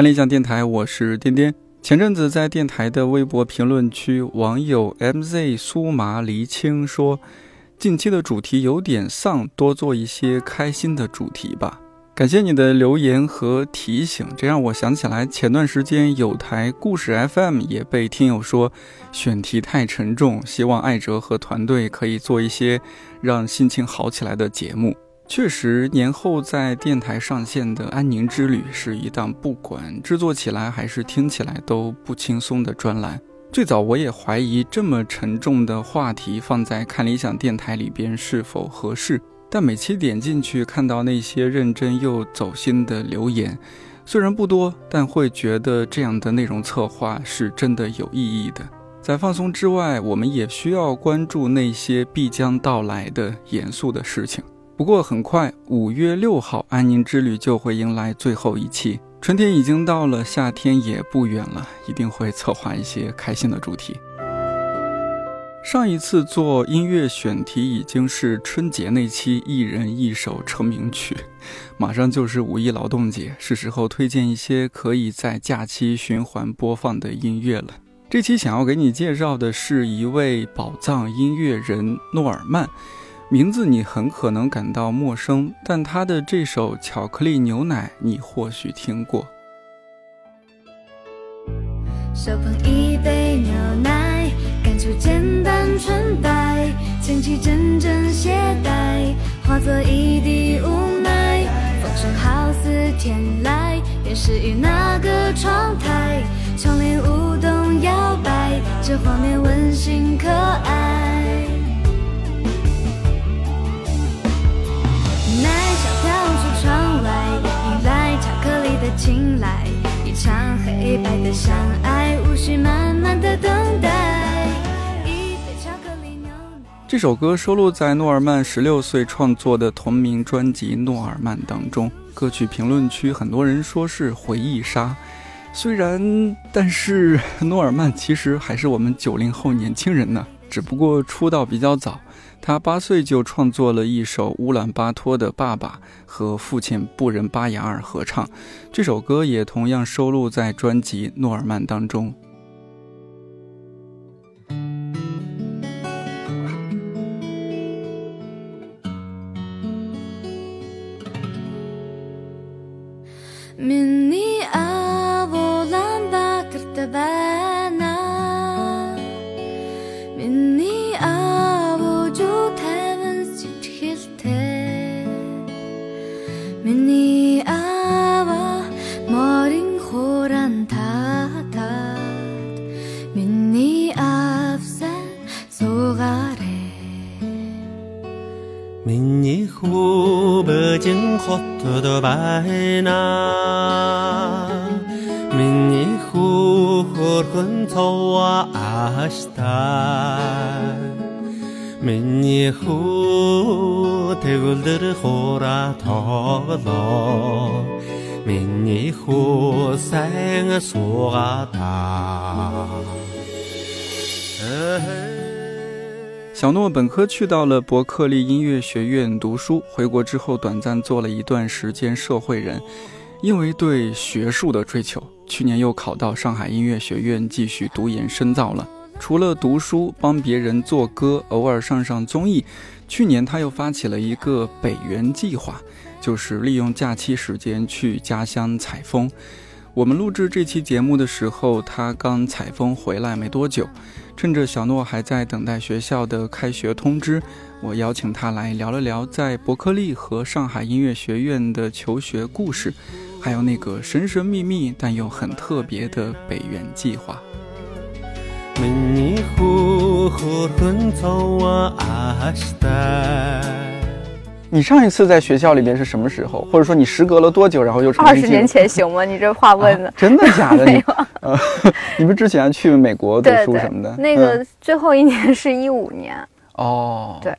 看理想电台，我是颠颠。前阵子在电台的微博评论区，网友 MZ 苏麻离青说：“近期的主题有点丧，多做一些开心的主题吧。”感谢你的留言和提醒，这让我想起来前段时间有台故事 FM 也被听友说选题太沉重，希望艾哲和团队可以做一些让心情好起来的节目。确实，年后在电台上线的《安宁之旅》是一档不管制作起来还是听起来都不轻松的专栏。最早我也怀疑这么沉重的话题放在看理想电台里边是否合适，但每期点进去看到那些认真又走心的留言，虽然不多，但会觉得这样的内容策划是真的有意义的。在放松之外，我们也需要关注那些必将到来的严肃的事情。不过很快，五月六号，安宁之旅就会迎来最后一期。春天已经到了，夏天也不远了，一定会策划一些开心的主题。上一次做音乐选题已经是春节那期，一人一首成名曲。马上就是五一劳动节，是时候推荐一些可以在假期循环播放的音乐了。这期想要给你介绍的是一位宝藏音乐人诺尔曼。名字你很可能感到陌生，但他的这首《巧克力牛奶》你或许听过。手捧一杯牛奶，感触简单纯白，牵起阵阵携带，化作一滴无奈。风声好似天籁，便是于那个窗台，窗帘舞动摇摆，这画面温馨可爱。醒来一场黑白的相爱，无需慢慢的等待。这首歌收录在诺尔曼十六岁创作的同名专辑《诺尔曼》当中。歌曲评论区很多人说是回忆杀，虽然，但是 诺尔曼其实还是我们九零后年轻人呢，只不过出道比较早。他八岁就创作了一首乌兰巴托的爸爸和父亲布仁巴雅尔合唱，这首歌也同样收录在专辑《诺尔曼》当中。苦尽苦，多白拿。明年苦苦困愁我阿西达，明年苦太古勒勒苦，明日苦三个苏阿达。小诺本科去到了伯克利音乐学院读书，回国之后短暂做了一段时间社会人。因为对学术的追求，去年又考到上海音乐学院继续读研深造了。除了读书，帮别人做歌，偶尔上上综艺。去年他又发起了一个北园计划，就是利用假期时间去家乡采风。我们录制这期节目的时候，他刚采风回来没多久。趁着小诺还在等待学校的开学通知，我邀请他来聊了聊在伯克利和上海音乐学院的求学故事，还有那个神神秘秘但又很特别的北园计划。你上一次在学校里边是什么时候？或者说你时隔了多久，然后又二十年前行吗？你这话问的真的假的？没有。呃，你们之前去美国读书什么的？那个最后一年是一五年。哦，对，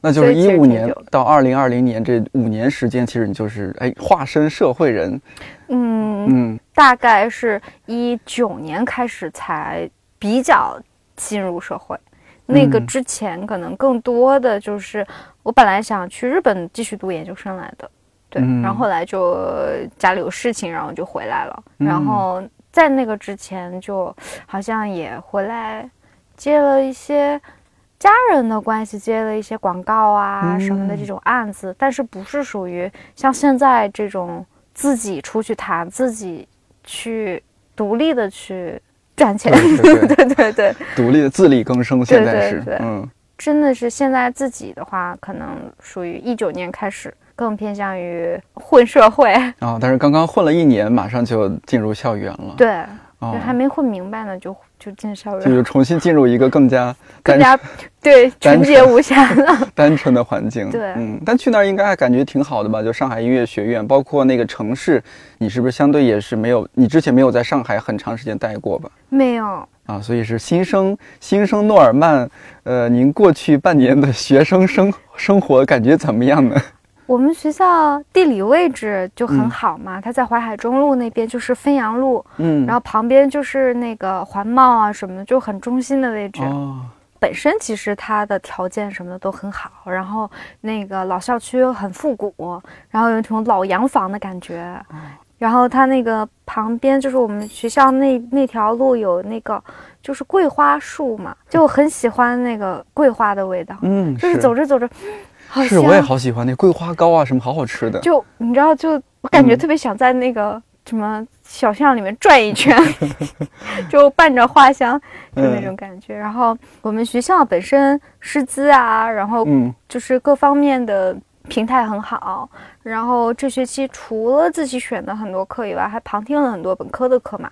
那就是一五年到二零二零年这五年时间，其实你就是哎化身社会人。嗯嗯，大概是一九年开始才比较进入社会。那个之前可能更多的就是，我本来想去日本继续读研究生来的，对，嗯然后后来就家里有事情，然后就回来了。嗯然后在那个之前，就好像也回来接了一些家人的关系，接了一些广告啊嗯什么的这种案子，但是不是属于像现在这种自己出去谈，自己去独立的去赚钱。对对 对对独立的自力更生，现在是对对嗯真的是现在自己的话，可能属于一九年开始更偏向于混社会，啊，但是刚刚混了一年，马上就进入校园了，对，哦就还没混明白呢，就就进校园，就是重新进入一个更加 更加对纯洁无瑕的。单纯的环境。对嗯，但去那儿应该还感觉挺好的吧？就上海音乐学院，包括那个城市，你是不是相对也是没有？你之前没有在上海很长时间待过吧？没有，啊，所以是新生新生诺尔曼。呃，您过去半年的学生生生活感觉怎么样呢？我们学校地理位置就很嗯。好嘛，它在淮海中路那边，就是汾阳路，嗯，然后旁边就是那个环贸啊什么的，就很中心的位置。哦，本身其实它的条件什么的都很好，然后那个老校区很复古，然后有一种老洋房的感觉。哦。然后它那个旁边就是我们学校那那条路有那个就是桂花树嘛，就很喜欢那个桂花的味道，嗯，就是。走着走着，好是，我也好喜欢那桂花糕啊，什么好好吃的。就你知道，就我感觉嗯特别想在那个什么小巷里面转一圈，就伴着花香，就那嗯种感觉。然后我们学校本身师资啊，然后嗯就是各方面的平台很好。然后这学期除了自己选的很多课以外，还旁听了很多本科的课嘛。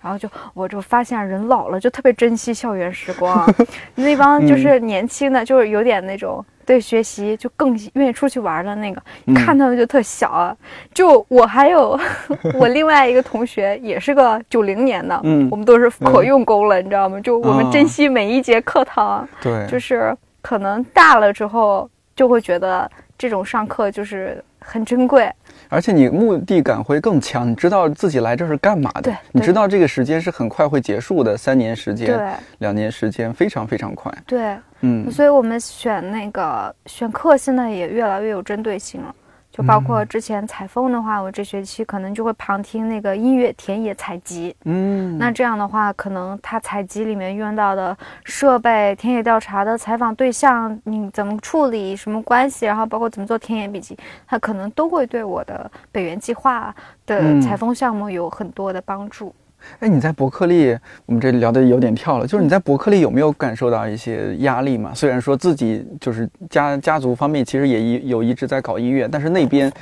然后就我就发现人老了就特别珍惜校园时光，那帮就是年轻的，就是有点那种对学习就更愿意出去玩的那个，嗯看他们就特小啊。就我还有 我另外一个同学也是个九零年的，嗯我们都是可用功了，你知道吗？就我们啊珍惜每一节课堂，对，就是可能大了之后就会觉得这种上课就是很珍贵。而且你目的感会更强，你知道自己来这是干嘛的，你知道这个时间是很快会结束的，三年时间、对两年时间，非常非常快。对，嗯所以我们选那个选课现在也越来越有针对性了。就包嗯括之前采风的话，我这学期可能就会旁听那个音乐田野采集。嗯，那这样的话，可能他采集里面用到的设备、田野调查的采访对象，你怎么处理、什么关系，然后包括怎么做田野笔记，他可能都会对我的北园计划的嗯采风项目有很多的帮助。哎，你在伯克利，我们这聊的有点跳了，就是你在伯克利有没有感受到一些压力嘛？虽然说自己就是家家族方面其实也一有一直在搞音乐，但是那边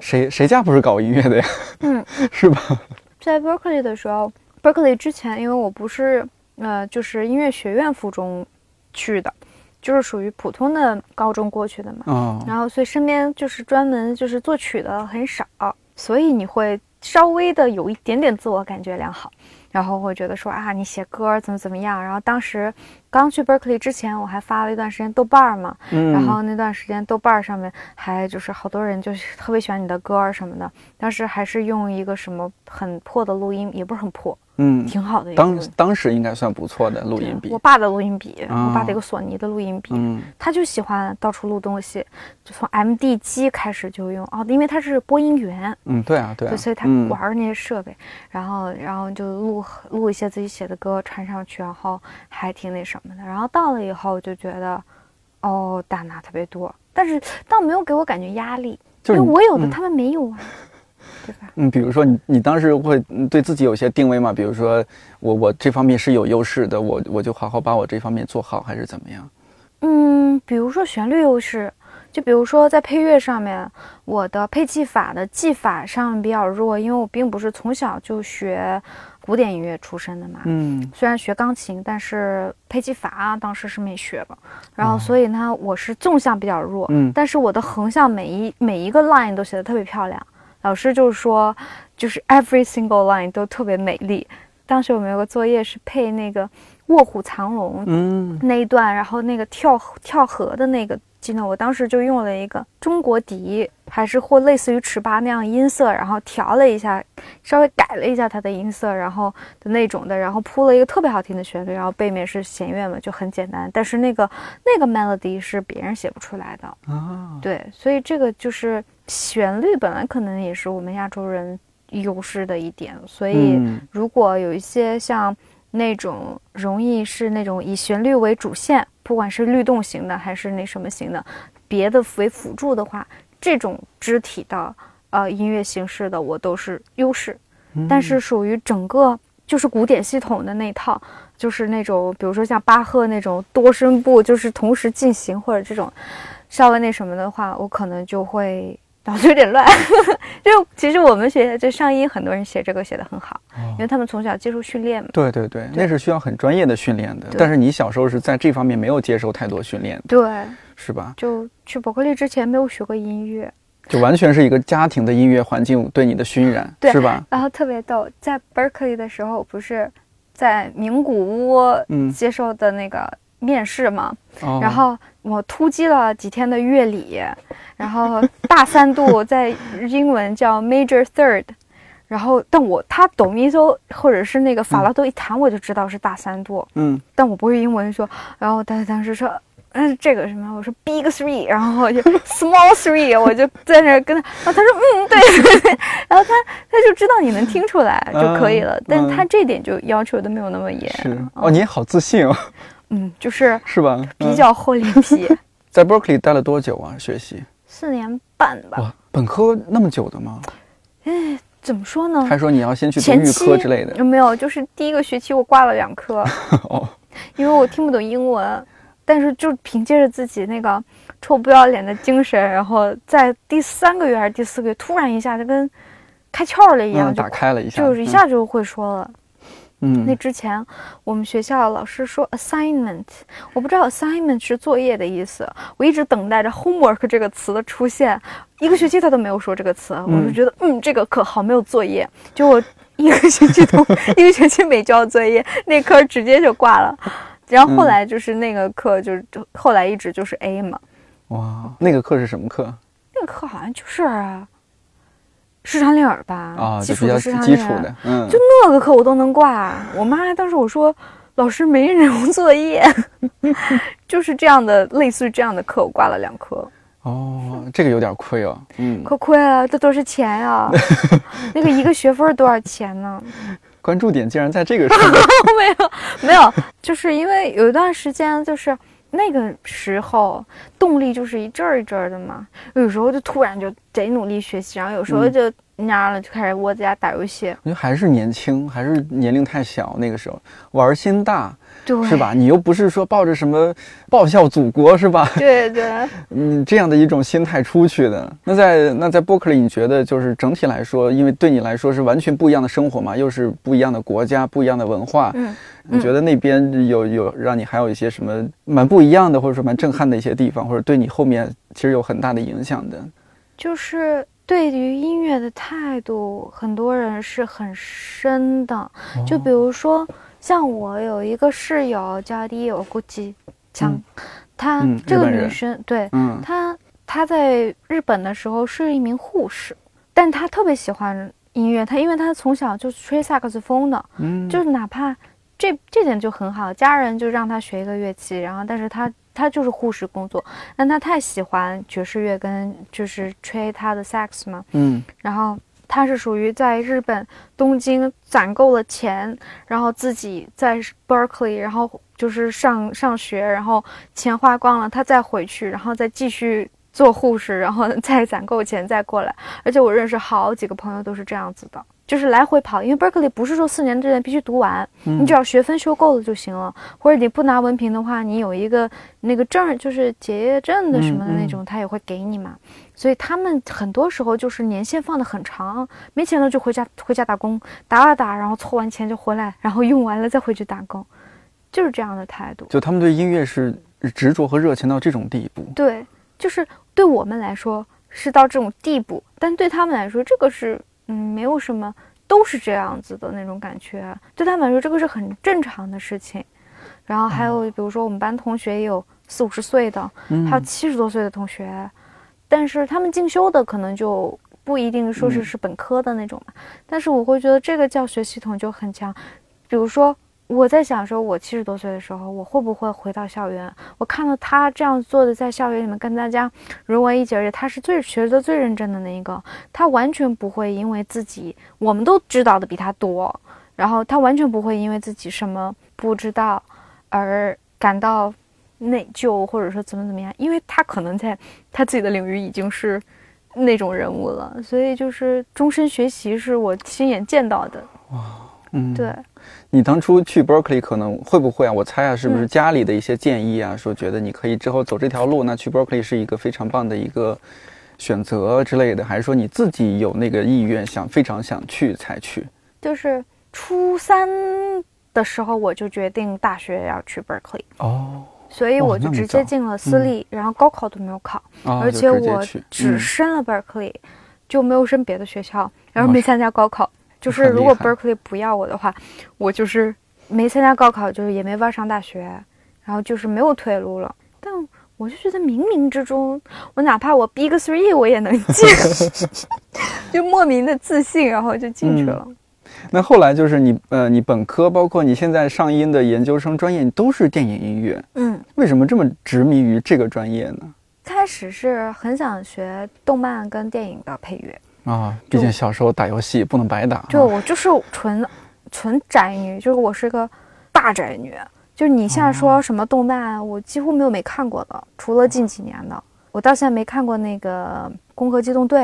谁谁家不是搞音乐的呀？嗯，是吧？在 Berkeley 的时候，Berkeley 之前，因为我不是呃，就是音乐学院附中去的，就是属于普通的高中过去的嘛。哦，然后所以身边就是专门就是作曲的很少，所以你会稍微的有一点点自我感觉良好，然后会觉得说啊，你写歌怎么怎么样。然后当时刚去 Berkeley 之前，我还发了一段时间豆瓣儿嘛，嗯，然后那段时间豆瓣儿上面还就是好多人就是特别喜欢你的歌儿什么的，当时还是用一个什么很破的录音，也不是很破，嗯，挺好的一个当当时应该算不错的录音笔我，爸的录音笔，啊我爸的一个索尼的录音笔，嗯他就喜欢到处录东西，就从 MD 机开始就用哦，因为他是播音员，嗯，对啊，对啊，对，所以他嗯玩那些设备，然后然后就录录一些自己写的歌传上去，然后还挺那什么的。然后到了以后就觉得，哦，大拿特别多，但是倒没有给我感觉压力，就因为我有的嗯他们没有啊，对吧？嗯，比如说你你当时会嗯对自己有些定位吗？比如说我我这方面是有优势的，我我就好好把我这方面做好，还是怎么样？嗯，比如说旋律优势，就比如说在配乐上面，我的配器法的技法上比较弱，因为我并不是从小就学古典音乐出身的嘛。嗯虽然学钢琴，但是配器法啊当时是没学的。然后哦所以呢，我是纵向比较弱，嗯但是我的横向每一每一个 line 都写的特别漂亮。老师就是说，就是 every single line 都特别美丽。当时我们有个作业是配那个《卧虎藏龙》嗯那一段，然后那个跳跳河的那个记得，我当时就用了一个中国笛，还是或类似于尺八那样音色，然后调了一下，稍微改了一下它的音色，然后的那种的，然后铺了一个特别好听的旋律，然后背面是弦乐嘛，就很简单。但是那个那个 melody 是别人写不出来的，啊，对，所以这个就是旋律本来可能也是我们亚洲人优势的一点，所以嗯如果有一些像那种容易是那种以旋律为主线，不管是律动型的还是那什么型的，别的为辅助的话，这种肢体的呃音乐形式的我都是优势，但是属于整个就是古典系统的那套。就是那种，比如说像巴赫那种多声部，就是同时进行，或者这种稍微那什么的话，我可能就会脑子有点乱。就其实我们学就上音，很多人写这个写得很好，哦因为他们从小接受训练嘛。对对对，那是需要很专业的训练的。但是你小时候是在这方面没有接受太多训练的，对，是吧？就去伯克利之前没有学过音乐，就完全是一个家庭的音乐环境对你的熏染，对是吧？然后特别逗，在 Berkeley 的时候，不是在名古屋嗯接受的那个面试嘛，哦。然后我突击了几天的乐理，然后大三度 在英文叫 Major Third，然后但我他哆咪嗦或者是那个法拉多一弹我就知道是大三度，嗯，但我不会英文说，然后他当时说。嗯，这个什么？我说 big three，然后我就 small three，我就在那跟他，然后他说嗯，对。对对，然后他他就知道你能听出来就可以了，嗯。但是他这点就要求的没有那么严，是。哦，你也好自信哦，嗯，就是是吧？比嗯较厚脸皮。在 Berkeley 待了多久啊？学习四年半吧。哇，本科那么久的吗？哎怎么说呢？还说你要先去读预前期科之类的？有没有？就是第一个学期我挂了两科，哦，因为我听不懂英文，但是就凭借着自己那个臭不要脸的精神，然后在第三个月还是第四个月，突然一下就跟开窍了一样，打开了一下，就是一下就会说了。嗯，那嗯，之前我们学校老师说 assignment，我不知道 assignment 是作业的意思，我一直等待着 homework 这个词的出现，一个学期他都没有说这个词，我就觉得嗯这个课好没有作业，就我一个学期都 一个学期没交作业，那科直接就挂了。然后后来就是那个课就就后来一直就是 A 嘛，哇，那个课是什么课？那个课好像就是啊市场领儿吧，啊？基础的市场领儿基础的，嗯，就那个课我都能挂。我妈当时我说老师没人物作业，就是这样的，类似于这样的课我挂了两科，哦，这个有点亏哦，嗯，可亏了，这都是钱呀。那个一个学分多少钱呢？关注点竟然在这个上面，没有没有，就是因为有一段时间就是。那个时候动力就是一阵儿一阵儿的嘛，有时候就突然就贼努力学习，然后有时候嗯。就蔫了，就开始窝在家打游戏，我觉得还是年轻，还是年龄太小，那个时候。玩心大，对，是？吧？你又不是说抱着什么报效祖国，是吧？对对，嗯，这样的一种心态出去的。那在那在伯克利，你觉得就是整体来说，因为对你来说是完全不一样的生活嘛，又是不一样的国家、不一样的文化，嗯，你觉得那边有有让你还有一些什么蛮不一样的，或者说蛮震撼的一些地方，或者对你后面其实有很大的影响的？就是对于音乐的态度，很多人是很深的。就比如说，像我有一个室友叫李有估计强，嗯。她、嗯这个女生，对嗯。她，她在日本的时候是一名护士，但她特别喜欢音乐，她因为她从小就吹萨克斯风的，嗯，就是哪怕这这点就很好，家人就让她学一个乐器，然后但是她他就是护士工作，但他太喜欢爵士乐跟就是吹他的萨克斯嘛，嗯。然后他是属于在日本东京攒够了钱，然后自己在 Berkeley，然后就是上上学，然后钱花光了，他再回去，然后再继续做护士，然后再攒够钱再过来。而且我认识好几个朋友都是这样子的，就是来回跑，因为 Berkeley 不是说四年之内必须读完，嗯你只要学分修够了就行了，或者你不拿文凭的话，你有一个那个证，就是结业证的什么的那种，他也会给你嘛。所以他们很多时候就是年限放的很长，没钱了就回家回家打工，打啊打，然后凑完钱就回来，然后用完了再回去打工，就是这样的态度。就他们对音乐是执着和热情到这种地步。对，就是对我们来说是到这种地步，但对他们来说，这个是嗯没有什么，都是这样子的那种感觉。啊对他们来说，这个是很正常的事情。然后还有比如说我们班同学也有四五十岁的，嗯还有七十多岁的同学，但是他们进修的可能就不一定说是嗯是本科的那种嘛。但是我会觉得这个教学系统就很强，比如说。我在想说，我七十多岁的时候，我会不会回到校园？我看到他这样做的，在校园里面跟大家融为一体，而且他是最学的最认真的那一个，他完全不会因为自己我们都知道的比他多，然后他完全不会因为自己什么不知道而感到内疚，或者说怎么怎么样，因为他可能在他自己的领域已经是那种人物了，所以就是终身学习是我亲眼见到的。哇嗯，对，你当初去 Berkeley 可能会不会啊？我猜啊，是不是嗯家里的一些建议啊，说觉得你可以之后走这条路，那去 Berkeley 是一个非常棒的一个选择之类的，还是说你自己有那个意愿，想非常想去才去？就是初三的时候我就决定大学要去 Berkeley，哦，所以我就直接进了私立，然后高考都没有考。啊而且我只嗯申了 Berkeley，、就没有申别的学校，然后没参加高考。就是如果 Berkeley 不要我的话，我就是没参加高考，就是也没法上大学，然后就是没有退路了。但我就觉得冥冥之中，我哪怕我 Big Three 我也能进，就莫名的自信，然后就进去了。那后来就是你呃，你本科包括你现在上音的研究生专业，你都是电影音乐，嗯，为什么这么执迷于这个专业呢？开始是很想学动漫跟电影的配乐，啊，毕竟小时候打游戏不能白打啊。就我就是纯纯宅女，就是我是个大宅女。就是你现在说什么动漫，我几乎没有没看过的，除了近几年的，我到现在没看过那个《攻壳机动队》，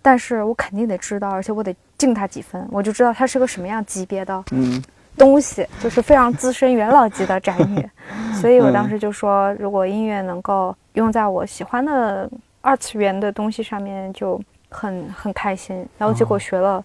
但是我肯定得知道，而且我得敬他几分，我就知道他是个什么样级别的嗯东西，就是非常资深元老级的宅女。所以我当时就说，如果音乐能够用在我喜欢的二次元的东西上面，就很很开心。然后结果学了，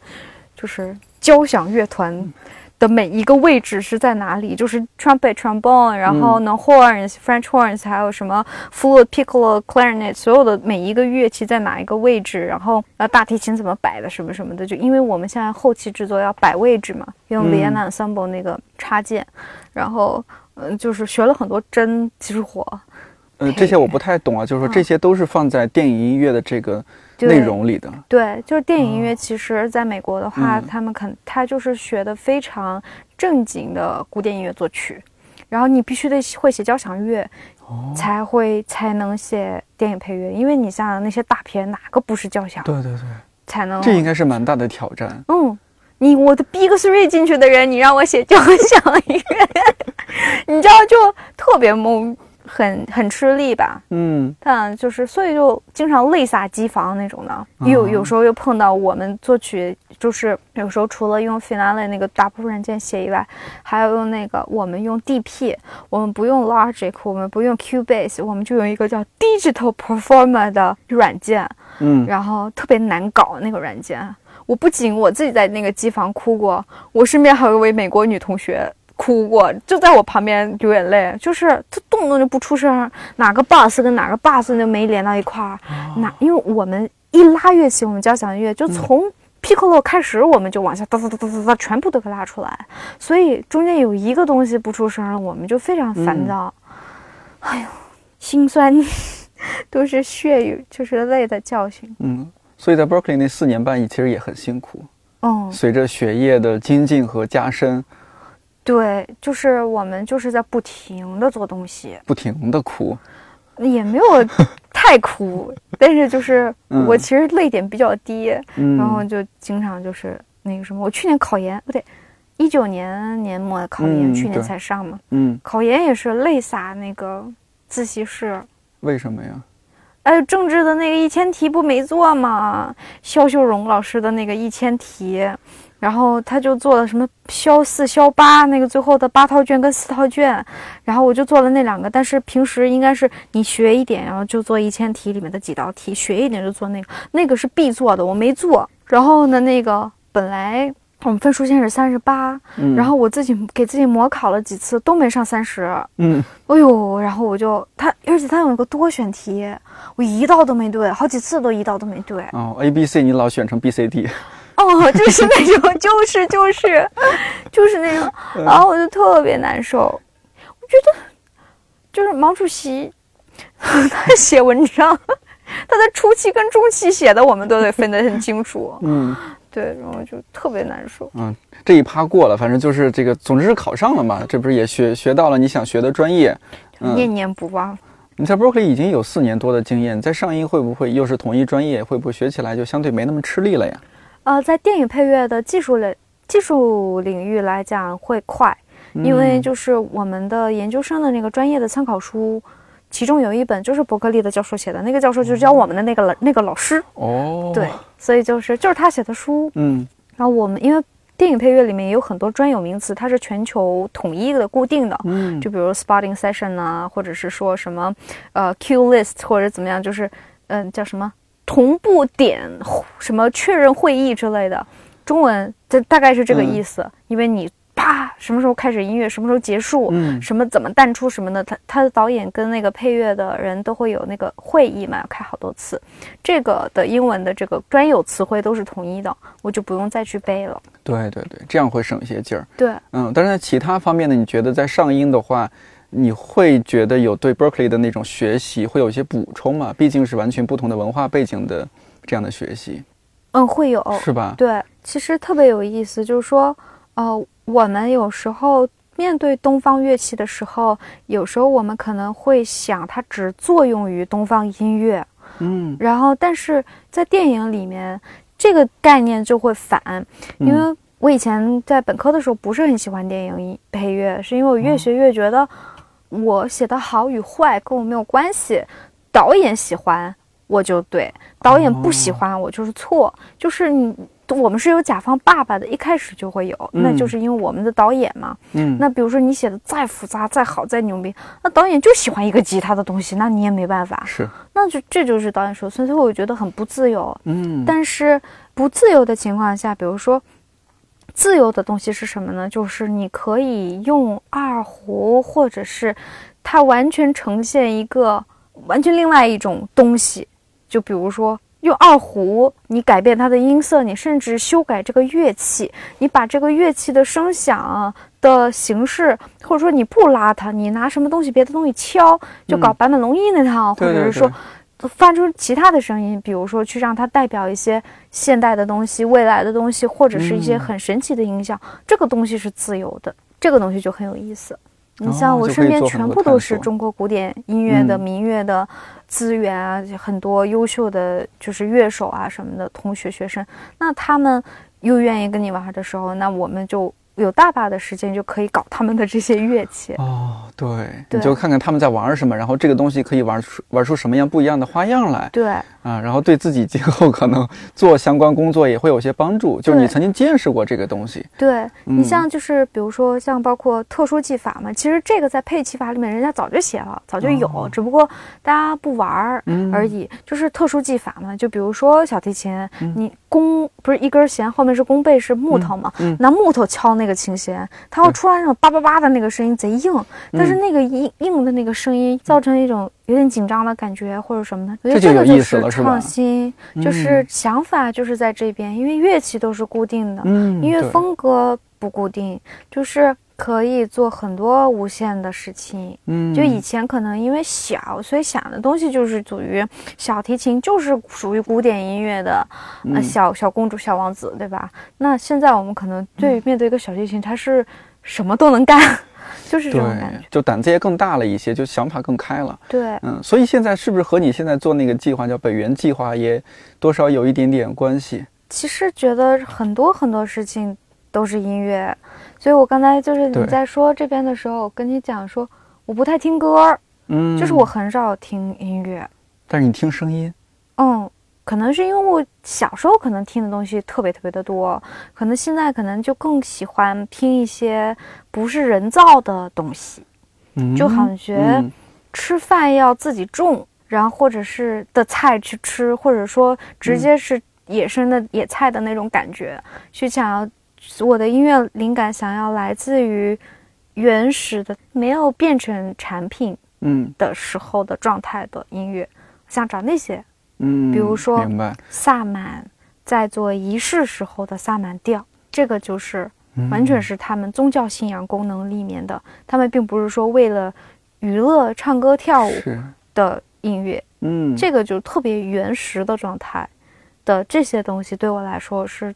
就是交响乐团。的每一个位置是在哪里？就是 trumpet、trombone，然后呢、horns、French horns，还有什么 flute、piccolo、clarinet，所有的每一个乐器在哪一个位置，然后呃大提琴怎么摆的，什么什么的。就因为我们现在后期制作要摆位置嘛，用嗯 Vienna Ensemble 那个插件，然后嗯、呃就是学了很多真技术活。呃，这些我不太懂啊，就是说这些都是放在电影音乐的这个对内容里的。对，就是电影音乐，其实在美国的话，嗯他们肯他就是学的非常正经的古典音乐作曲，然后你必须得会写交响乐，哦才会才能写电影配乐，因为你像那些大片，哪个不是交响？对对对，才能这应该是蛮大的挑战。嗯，你我的 Big Three 进去的人，你让我写交响乐，你知道就特别懵，很很吃力吧？嗯但就是所以就经常泪洒机房那种的，有有时候又碰到我们作曲，就是有时候除了用 Finale 那个大部软件写以外，还要用那个我们用 DP，我们不用 Logic，我们不用 Cubase，我们就用一个叫 Digital Performer 的软件，嗯，然后特别难搞那个软件。我不仅我自己在那个机房哭过，我身边还有一位美国女同学哭过，就在我旁边流眼泪，就是他动不动就不出声，哪个 bus 跟哪个 bus 就没连到一块儿，哪因为我们一拉乐器，我们交响乐就从 piccolo 开始，我们就往下哒哒哒哒哒哒，全部都给拉出来，所以中间有一个东西不出声了，我们就非常烦躁，哎呦，心酸，都是血与就是泪的教训。嗯，所以在 Berkeley 那四年半其实也很辛苦，哦，随着学业的精进和加深，对，就是我们就是在不停的做东西，不停的哭。也没有 太哭，但是就是嗯我其实泪点比较低，嗯，然后就经常就是那个什么，我去年考研不对，一九年年末考研，嗯去年才上嘛，嗯，考研也是泪洒那个自习室。为什么呀？哎，政治的那个一千题不没做吗？肖秀荣老师的那个一千题，然后他就做了什么肖四、肖八那个最后的八套卷跟四套卷，然后我就做了那两个。但是平时应该是你学一点，然后就做一千题里面的几道题，学一点就做那个，那个是必做的，我没做。然后呢，那个本来我们分数线是三十八，嗯，然后我自己给自己模考了几次都没上三十。嗯，哎呦，然后我就他，而且他有一个多选题，我一道都没对，好几次都一道都没对。哦，A B C 你老选成 B C D，哦，就是那种，就是就是就是那种，然后我就特别难受。我觉得，就是毛主席他写文章，他的初期跟中期写的我们都得分得很清楚。嗯对，然后就特别难受。嗯，这一趴过了，反正就是这个，总之是考上了嘛，这不是也学学到了你想学的专业。嗯念念不忘。你在 Berkeley 已经有四年多的经验，在上音会不会又是同一专业，会不会学起来就相对没那么吃力了呀？呃，在电影配乐的技术类技术领域来讲会快，因为嗯。就是我们的研究生的那个专业的参考书，其中有一本就是伯克利的教授写的，那个教授就是教我们的那个老那个老师，哦，对，，所以就是就是他写的书，嗯。然后我们因为电影配乐里面也有很多专有名词，它是全球统一的固定的，嗯，就比如 spotting session 啊，或者是说什么呃 cue list 或者怎么样，就是嗯、叫什么同步点什么确认会议之类的，中文这大概是这个意思，因为你啪什么时候开始音乐，什么时候结束。嗯什么怎么淡出什么的，他他的导演跟那个配乐的人都会有那个会议嘛，要开好多次。这个的英文的这个专有词汇都是统一的，我就不用再去背了。对对对，这样会省一些劲儿。对，嗯，但是在其他方面呢，你觉得在上音的话，你会觉得有对 Berkeley 的那种学习会有一些补充吗？毕竟是完全不同的文化背景的这样的学习，嗯，会有。是吧？对，其实特别有意思，就是说，呃，我们有时候面对东方乐器的时候，有时候我们可能会想它只作用于东方音乐，嗯，然后但是在电影里面，这个概念就会反，因嗯为我以前在本科的时候不是很喜欢电影音配乐，是因为我越学越觉得我写的好与坏跟我没有关系，导演喜欢我就对，导演不喜欢我就是错，就是你。我们是有甲方爸爸的，一开始就会有，那嗯就是因为我们的导演嘛。嗯，那比如说你写的再复杂、再好、再牛逼，那导演就喜欢一个吉他的东西，那你也没办法。是，那就这就是导演说，所以我觉得很不自由。嗯，但是不自由的情况下，比如说自由的东西是什么呢？就是你可以用二胡，或者是它完全呈现一个完全另外一种东西。就比如说用二胡，你改变它的音色，你甚至修改这个乐器，你把这个乐器的声响的形式，或者说你不拉它，你拿什么东西别的东西敲，就搞嗯坂本龙一那套，或者是说对发出其他的声音，比如说去让它代表一些现代的东西、未来的东西，或者是一些嗯很神奇的音效，这个东西是自由的，这个东西就很有意思。你哦像我身边全部都是中国古典音乐的、嗯。民乐的资源啊，很多优秀的就是乐手啊什么的同学学生，那他们又愿意跟你玩的时候，那我们就有大把的时间就可以搞他们的这些乐器。哦，对，对。你就看看他们在玩什么，然后这个东西可以玩出玩出什么样不一样的花样来。对，啊，然后对自己今后可能做相关工作也会有些帮助。就是你曾经见识过这个东西，对你嗯。像就是比如说像包括特殊技法嘛，其实这个在配器法里面人家早就写了，早就有，哦。只不过大家不玩儿嗯。而已。就是特殊技法嘛，就比如说小提琴，嗯。你弓不是一根弦后面是弓背是木头嘛，拿木头敲那个琴弦，它会出来那种叭叭叭的那个声音，贼硬。但是嗯。那个硬硬的那个声音，造成一种有点紧张的感觉或者什么的，我觉得这就有意这个就思了是吧？创新，就是嗯想法就是在这边，因为乐器都是固定的，嗯，音乐风格不固定，就是可以做很多无限的事情。嗯，就以前可能因为小，所以想的东西就是属于小提琴，就是属于古典音乐的，呃，嗯。小小公主、小王子，对吧？那现在我们可能对嗯。面对一个小提琴，它是什么都能干，就是这种感觉。，就胆子也更大了一些，就想法更开了。对，嗯，所以现在是不是和你现在做那个计划叫北园计划也多少有一点点关系？其实觉得很多很多事情都是音乐，所以我刚才就是你在说这边的时候，我跟你讲说，我不太听歌，嗯，就是我，很少听音乐。但是你听声音，嗯，可能是因为我小时候可能听的东西特别特别的多，可能现在可能就更喜欢听一些不是人造的东西。嗯，就好像觉嗯吃饭要自己种，然后或者是的菜去吃，或者说直接是野生的野菜的那种感觉，去想要我的音乐灵感想要来自于原始的，没有变成产品嗯的时候的状态的音乐，想找那些嗯，比如说，萨满在做仪式时候的萨满调，这个就是完全是他们宗教信仰功能里面的，他们并不是说为了娱乐唱歌跳舞，的音乐，嗯，这个就特别原始的状态的这些东西，对我来说是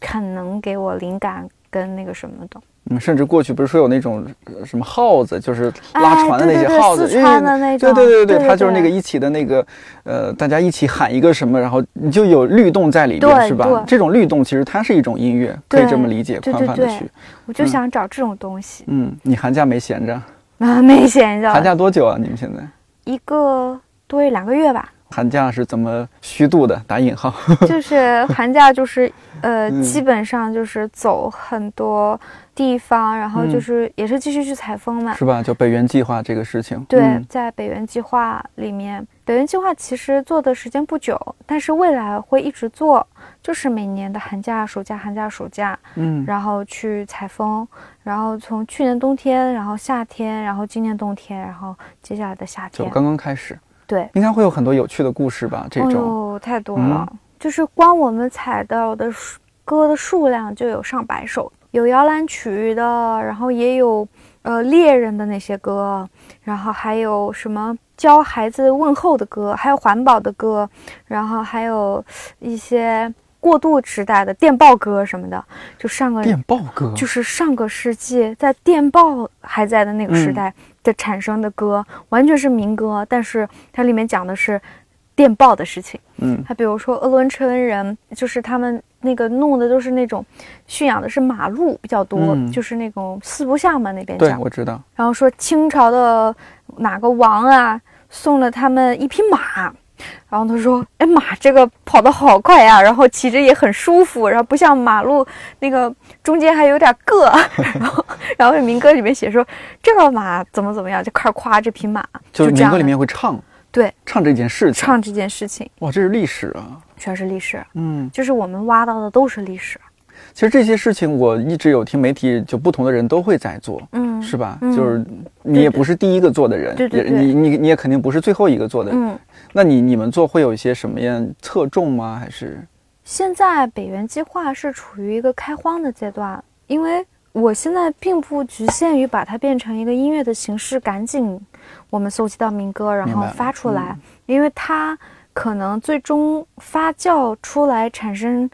很能给我灵感跟那个什么的。嗯，甚至过去不是说有那种呃什么号子，就是拉哎船的那对对对些号子，四川的那种对对对对对它就是那个对一起的那个，呃，大家一起喊一个什么，然后你就有律动在里边，对是吧对？这种律动其实它是一种音乐，可以对这么理解，宽泛的去。我就嗯想找这种东西、嗯，你寒假没闲着？啊，没闲着，寒假多久啊？你们现在一个多一两个月吧。寒假是怎么虚度的？打引号。就是寒假，就是呃，嗯基本上就是走很多地方，然后嗯就是也是继续去采风嘛。是吧？就北原计划这个事情。对，嗯在北原计划里面，北原计划其实做的时间不久，但是未来会一直做，就是每年的寒假、暑假、寒假、暑假，嗯，然后去采风，然后从去年冬天，然后夏天，然后今年冬天，然后接下来的夏天，就刚刚开始，对，应该会有很多有趣的故事吧？这哎种。哦，太多了，就是光我们采到的数歌的数量就有上百首，有摇篮曲的，然后也有呃猎人的那些歌，然后还有什么教孩子问候的歌，还有环保的歌，然后还有一些过渡时代的电报歌什么的，就上个电报歌就是上个世纪在电报还在的那个时嗯代的产生的歌，完全是民歌，但是它里面讲的是电报的事情。嗯它比如说鄂伦春人，就是他们那个弄的都是那种驯养的是马鹿比较多，嗯就是那种四不像嘛那边对，讲。我知道。然后说清朝的哪个王啊送了他们一匹马。然后他说：“哎，马这个跑得好快呀，然后骑着也很舒服，然后不像马路那个中间还有点硌。然后，然后民歌里面写说这个马怎么怎么样，就开始夸这匹马，就是民歌里面会唱，对唱这件事情。唱这件事情，哇，这是历史啊！全是历史，嗯，就是我们挖到的都是历史。其实这些事情我一直有听媒体，就不同的人都会在做，嗯，是吧？嗯就是你也不是第一个做的人，对对对也你你你也肯定不是最后一个做的人。嗯，那你你们做会有一些什么样侧重吗？还是现在北原计划是处于一个开荒的阶段，因为我现在并不局限于把它变成一个音乐的形式，赶紧我们搜集到民歌，然后发出来，嗯因为它可能最终发酵出来产生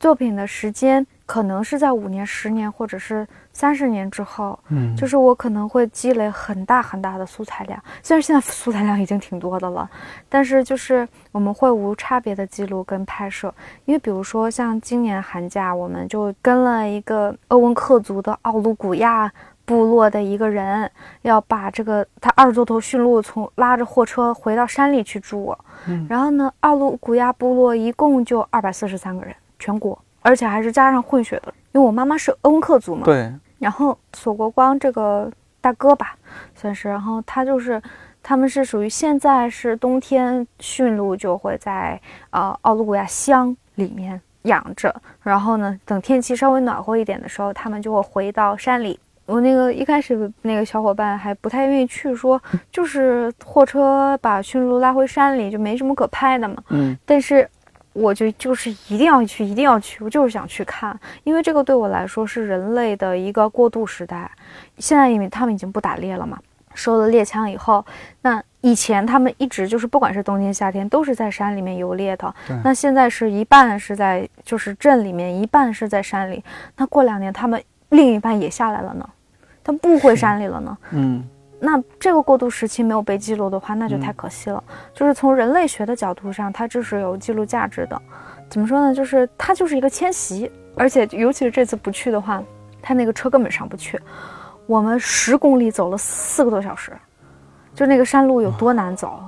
作品的时间，可能是在五年、十年或者是三十年之后。嗯就是我可能会积累很大很大的素材量，虽然现在素材量已经挺多的了，但是就是我们会无差别的记录跟拍摄，因为比如说像今年寒假，我们就跟了一个鄂温克族的奥鲁古亚部落的一个人，要把这个他二十多头驯鹿从拉着货车回到山里去住，嗯然后呢，奥鲁古亚部落一共就二百四十三个人，全国，而且还是加上混血的，因为我妈妈是恩克族嘛，对，然后索国光这个大哥吧，算是，然后他就是，他们是属于现在是冬天驯鹿就会在呃奥鲁古亚乡里面养着，然后呢，等天气稍微暖和一点的时候，他们就会回到山里。我那个一开始那个小伙伴还不太愿意去，说就是货车把驯鹿拉回山里就没什么可拍的嘛。嗯但是我就就是一定要去，一定要去，我就是想去看，因为这个对我来说是人类的一个过渡时代。现在因为他们已经不打猎了嘛，收了猎枪以后，那以前他们一直就是不管是冬天夏天都是在山里面游猎的，那现在是一半是在就是镇里面，一半是在山里。那过两年他们另一半也下来了呢，他们不回山里了呢。嗯那这个过渡时期没有被记录的话，那就太可惜了。就是从人类学的角度上，它这是有记录价值的。怎么说呢？就是它就是一个迁徙，而且尤其是这次不去的话，它那个车根本上不去。我们十公里走了四个多小时，就那个山路有多难走。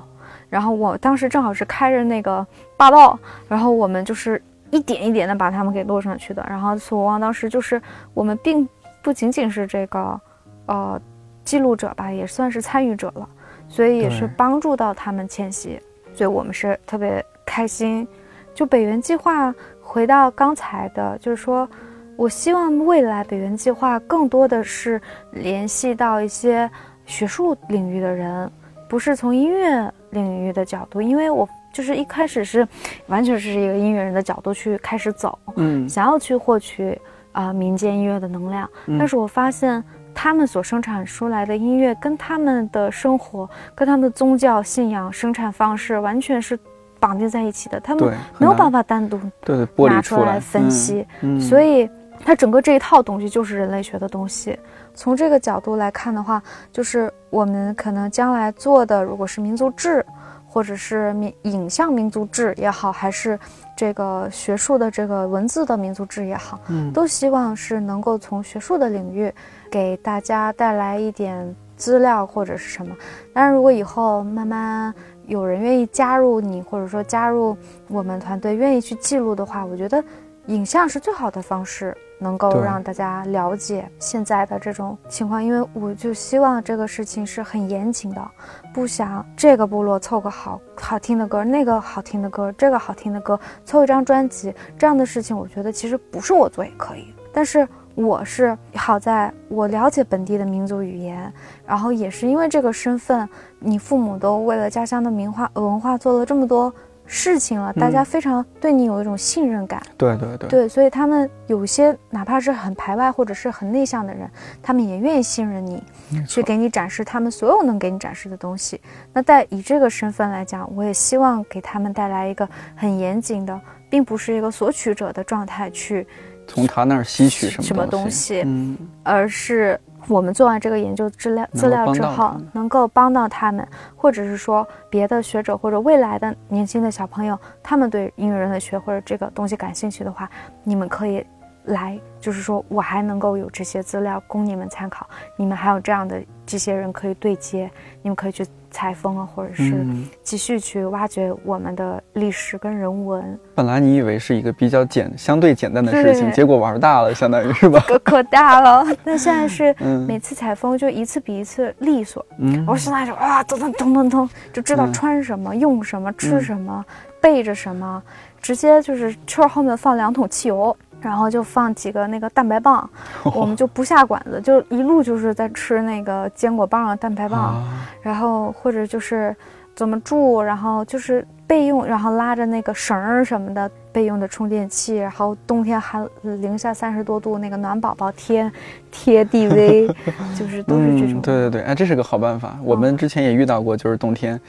然后我当时正好是开着那个霸道，然后我们就是一点一点的把他们给落上去的。然后索王当时就是我们并不仅仅是这个，呃。记录者吧，也算是参与者了，所以也是帮助到他们迁徙，所以我们是特别开心。就北原计划，回到刚才的，就是说我希望未来北原计划更多的是联系到一些学术领域的人，不是从音乐领域的角度，因为我就是一开始是完全是一个音乐人的角度去开始走，嗯。想要去获取啊、民间音乐的能量，嗯。但是我发现他们所生产出来的音乐跟他们的生活、跟他们的宗教信仰、生产方式完全是绑定在一起的，他们，没有办法单独对对剥拿离出出来分析。嗯，嗯所以它整个这一套东西就是人类学的东西。从这个角度来看的话，就是我们可能将来做的，如果是民族志，或者是民影像民族志也好，还是这个学术的这个文字的民族志也好，嗯都希望是能够从学术的领域给大家带来一点资料或者是什么。当然，如果以后慢慢有人愿意加入你，或者说加入我们团队，愿意去记录的话，我觉得影像是最好的方式，能够让大家了解现在的这种情况。因为我就希望这个事情是很严谨的，不想这个部落凑个好好听的歌，那个好听的歌，这个好听的歌，凑一张专辑这样的事情，我觉得其实不是我做也可以，但是。我是好在我了解本地的民族语言，然后也是因为这个身份，你父母都为了家乡的文化文化做了这么多事情了，大家非常对你有一种信任感。对对对，对，所以他们有些哪怕是很排外或者是很内向的人，他们也愿意信任你，去给你展示他们所有能给你展示的东西。那在以这个身份来讲，我也希望给他们带来一个很严谨的，并不是一个索取者的状态去，从他那儿吸取什么什么东东西嗯，而是我们做完这个研究资料资料之后能够帮到他们，或者是说别的学者或者未来的年轻的小朋友，他们对音乐人类学或者这个东西感兴趣的话，你们可以来，就是说我还能够有这些资料供你们参考，你们还有这样的这些人可以对接，你们可以去采风啊，或者是嗯，继续去挖掘我们的历史跟人文，本来你以为是一个比较简相对简单的事情，结果玩大了，相当于是吧？可可大了。但现在是嗯。每次采风就一次比一次利索。嗯，我现在就哇，咚咚咚咚咚，就知道嗯。穿什么、用什么、吃什么、背着什么，直接就是车后面放两桶汽油，然后就放几个那个蛋白棒，我们就不下馆子，就一路就是在吃那个坚果棒、蛋白棒，啊，然后或者就是怎么住，然后就是备用，然后拉着那个绳儿什么的备用的充电器，然后冬天还零下三十多度那个暖宝宝贴贴 DV，就是都是这种。嗯，对对对，哎，这是个好办法。我们之前也遇到过，就是冬天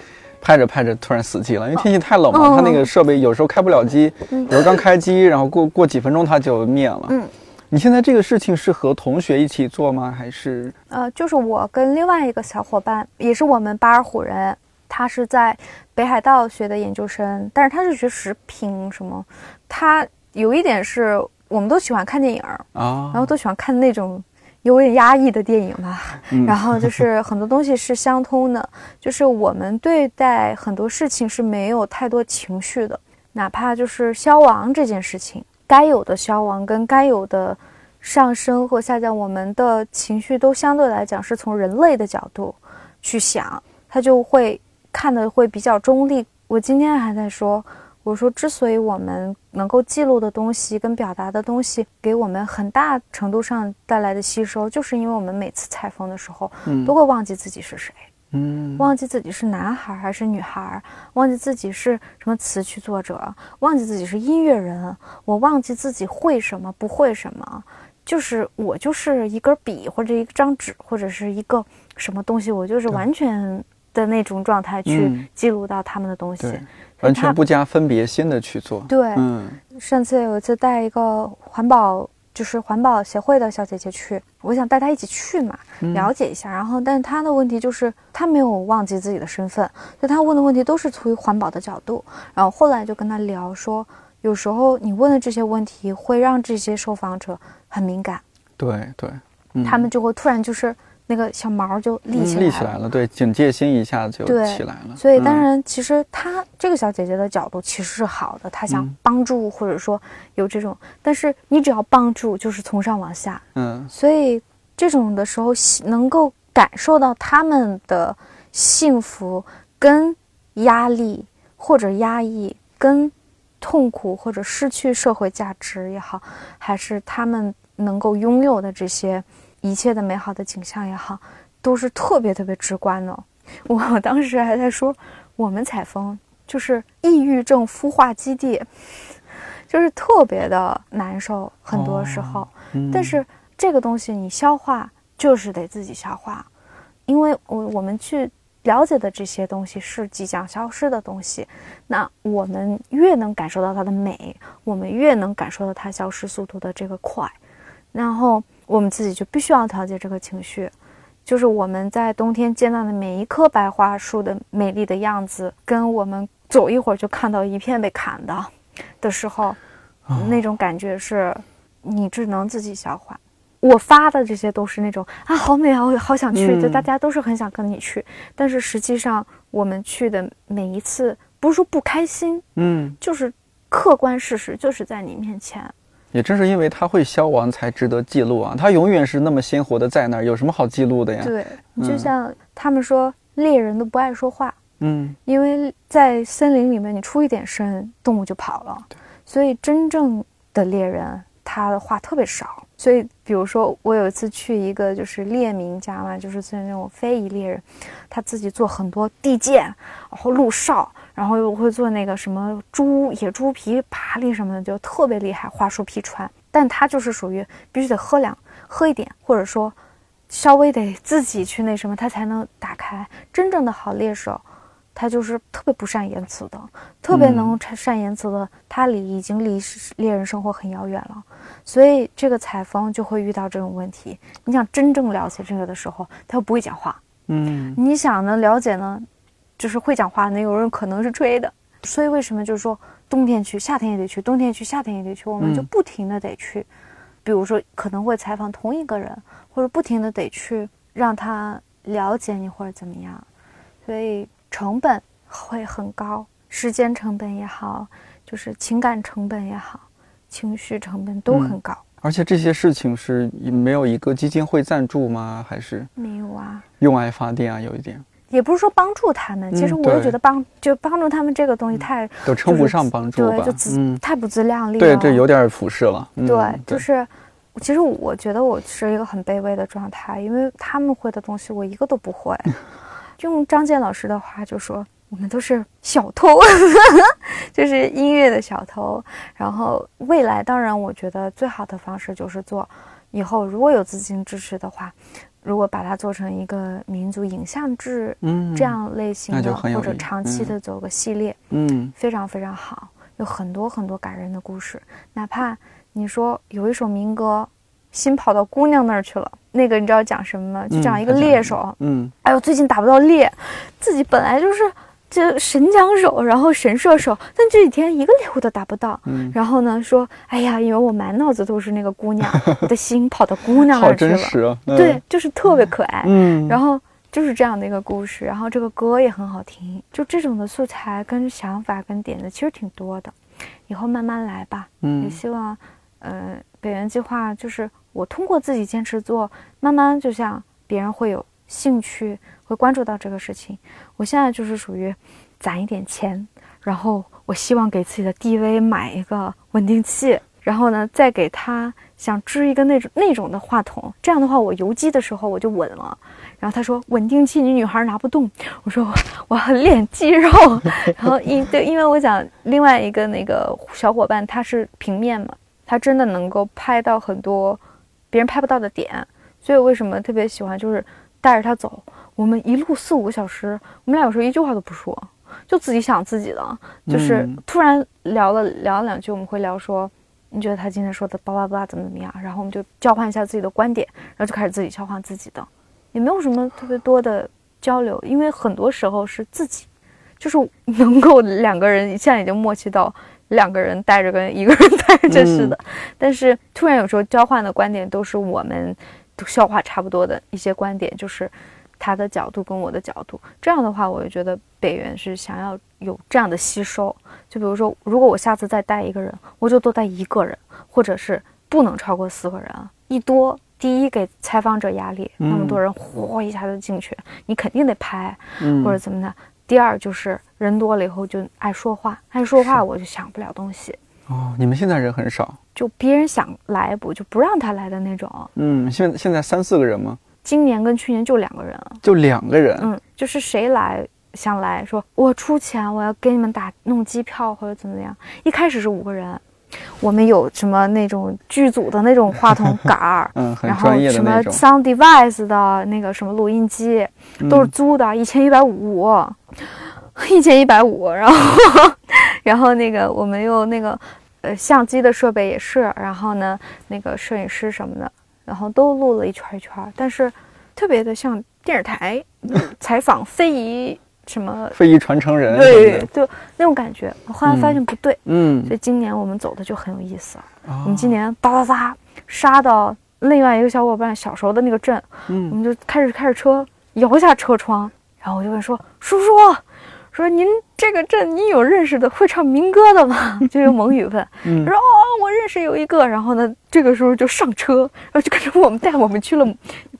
拍着拍着突然死机了，因为天气太冷嘛，嗯它那个设备有时候开不了机，嗯有时候刚开机，然后过过几分钟它就灭了。嗯，你现在这个事情是和同学一起做吗？还是呃，就是我跟另外一个小伙伴，也是我们巴尔虎人，他是在北海道学的研究生，但是他是学食品什么，他有一点是我们都喜欢看电影儿，啊？然后都喜欢看那种有点压抑的电影吧，嗯。然后就是很多东西是相通的，就是我们对待很多事情是没有太多情绪的，哪怕就是消亡这件事情，该有的消亡跟该有的上升或下降，我们的情绪都相对来讲是从人类的角度去想，他就会看的会比较中立。我今天还在说，我说之所以我们能够记录的东西跟表达的东西，给我们很大程度上带来的吸收，就是因为我们每次采风的时候嗯都会忘记自己是谁。嗯忘记自己是男孩还是女孩，忘记自己是什么词曲作者，忘记自己是音乐人，我忘记自己会什么不会什么，就是我就是一根笔或者一张纸或者是一个什么东西，我就是完全的那种状态去嗯记录到他们的东西。完全不加分别心的去做。对，嗯上次有一次带一个环保，就是环保协会的小姐姐去，我想带她一起去嘛，嗯了解一下。然后，但是她的问题就是她没有忘记自己的身份，所以她问的问题都是出于环保的角度。然后后来就跟她聊说，有时候你问的这些问题会让这些受访者很敏感，对对，嗯他们就会突然就是那个小毛就立嗯起来了。立起来了，对，警戒心一下就起来了。所以，当嗯然，其实她这个小姐姐的角度其实是好的，她想嗯帮助或者说有这种，但是你只要帮助，就是从上往下，嗯所以这种的时候，能够感受到他们的幸福跟压力或者压抑跟痛苦或者失去社会价值也好，还是他们能够拥有的这些一切的美好的景象也好，都是特别特别直观的。我当时还在说，我们采风就是抑郁症孵化基地，就是特别的难受，很多时候。嗯但是这个东西你消化就是得自己消化，因为我我们去了解的这些东西是即将消失的东西，那我们越能感受到它的美，我们越能感受到它消失速度的这个快，然后我们自己就必须要调节这个情绪。就是我们在冬天见到的每一棵白桦树的美丽的样子，跟我们走一会儿就看到一片被砍的的时候，那种感觉是，你只能自己消化。我发的这些都是那种啊，好美啊，我好想去，嗯就大家都是很想跟你去，但是实际上我们去的每一次，不是说不开心，嗯，就是客观事实就是在你面前。也正是因为它会消亡，才值得记录啊！它永远是那么鲜活的在那儿，有什么好记录的呀？对，嗯就像他们说猎人都不爱说话，嗯因为在森林里面，你出一点声，动物就跑了。所以真正的猎人，他的话特别少。所以，比如说，我有一次去一个就是猎民家嘛，就是是那种非遗猎人，他自己做很多地剑，然后鹿哨，然后又会做那个什么猪野猪皮爬犁什么的，就特别厉害，桦树皮穿。但他就是属于必须得喝两喝一点，或者说稍微得自己去那什么，他才能打开。真正的好猎手，他就是特别不善言辞的，特别能善善言辞的，他离已经离猎人生活很遥远了，所以这个采风就会遇到这种问题。你想真正了解这个的时候，他又不会讲话；嗯你想呢了解呢，就是会讲话的那种人可能是吹的。所以为什么就是说冬天去，夏天也得去，冬天去，夏天也得去，我们就嗯不停的得去。比如说可能会采访同一个人，或者不停的得去让他了解你或者怎么样，所以成本会很高，时间成本也好，就是情感成本也好，情绪成本都很高。而且这些事情是没有一个基金会赞助吗？还是没有啊，用爱发电啊？有一点也不是说帮助他们，其实嗯我也觉得帮就帮助他们这个东西太、都称不上帮助对，吧就？自、嗯，太不自量力了。对，这有点俯视了。嗯对，就是，其实我觉得我是一个很卑微的状态，因为他们会的东西我一个都不会。用张健老师的话就说，我们都是小偷，就是音乐的小偷。然后未来，当然我觉得最好的方式就是做，以后如果有资金支持的话，如果把它做成一个民族影像制嗯这样类型的，或者长期嗯的走个系列，嗯非常非常好，有很多很多感人的故事。哪怕你说有一首民歌，心跑到姑娘那儿去了，那个你知道讲什么吗？就讲一个猎手，嗯哎呦，最近打不到猎，自己本来就是这神枪手，然后神射手，但这几天一个猎物都打不到。嗯，然后呢，说，哎呀，因为我满脑子都是那个姑娘，我的心跑到姑娘那儿去了。真实啊。嗯对，，就是特别可爱。嗯，然后就是这样的一个故事，然后这个歌也很好听，就这种的素材跟想法跟点子其实挺多的，以后慢慢来吧。嗯也嗯希望，呃，北原计划就是我通过自己坚持做，慢慢就像别人会有兴趣，会关注到这个事情。我现在就是属于攒一点钱，然后我希望给自己的 DV 买一个稳定器，然后呢再给他想支一个那种那种的话筒，这样的话我游击的时候我就稳了。然后他说稳定器你女孩拿不动，我说我我要练肌肉。然后因对，因为我想另外一个那个小伙伴他是平面嘛，他真的能够拍到很多别人拍不到的点，所以我为什么特别喜欢就是带着他走，我们一路四五个小时，我们俩有时候一句话都不说，就自己想自己的，就是嗯突然聊了聊了两句，我们会聊说。你觉得他今天说的巴拉巴拉怎么怎么样？然后我们就交换一下自己的观点，然后就开始自己消化自己的，也没有什么特别多的交流，因为很多时候是自己，就是能够两个人现在已经默契到两个人带着跟一个人带着似的，但是突然有时候交换的观点都是我们都消化差不多的一些观点，就是他的角度跟我的角度，这样的话，我就觉得北原是想要有这样的吸收。就比如说，如果我下次再带一个人，我就多带一个人，或者是不能超过四个人，一多。第一，给采访者压力，那么多人哗一下就进去，你肯定得拍，嗯或者怎么的。第二就是人多了以后就爱说话，爱说话我就想不了东西，哦，你们现在人很少。就别人想来不就不让他来的那种。嗯，现在现在三四个人吗？今年跟去年就两个人，就两个人。嗯，就是谁来想来说我出钱，我要给你们打弄机票或者怎么样。一开始是五个人，我们有什么那种剧组的那种话筒杆儿 嗯，然后什么，sound device 的那个什么录音机，都是嗯。租的，一千一百五，一千一百五，然后然后那个我们用那个呃相机的设备也是，然后呢那个摄影师什么的，然后都录了一圈儿一圈儿，但是特别的像电视台嗯采访非遗什么，非遗传承人什么对，，就那种感觉。我后来发现不对，嗯所以今年我们走的就很有意思。哦我们今年哒哒哒杀到另外一个小伙伴小时候的那个镇，嗯我嗯们就开始开着车摇下车窗，然后我就问说：“叔叔，说您这个镇您有认识的会唱民歌的吗？” 就用蒙语问。嗯说：“哦，我认识有一个。”然后呢，这个时候就上车，然后就跟着我们带我们去了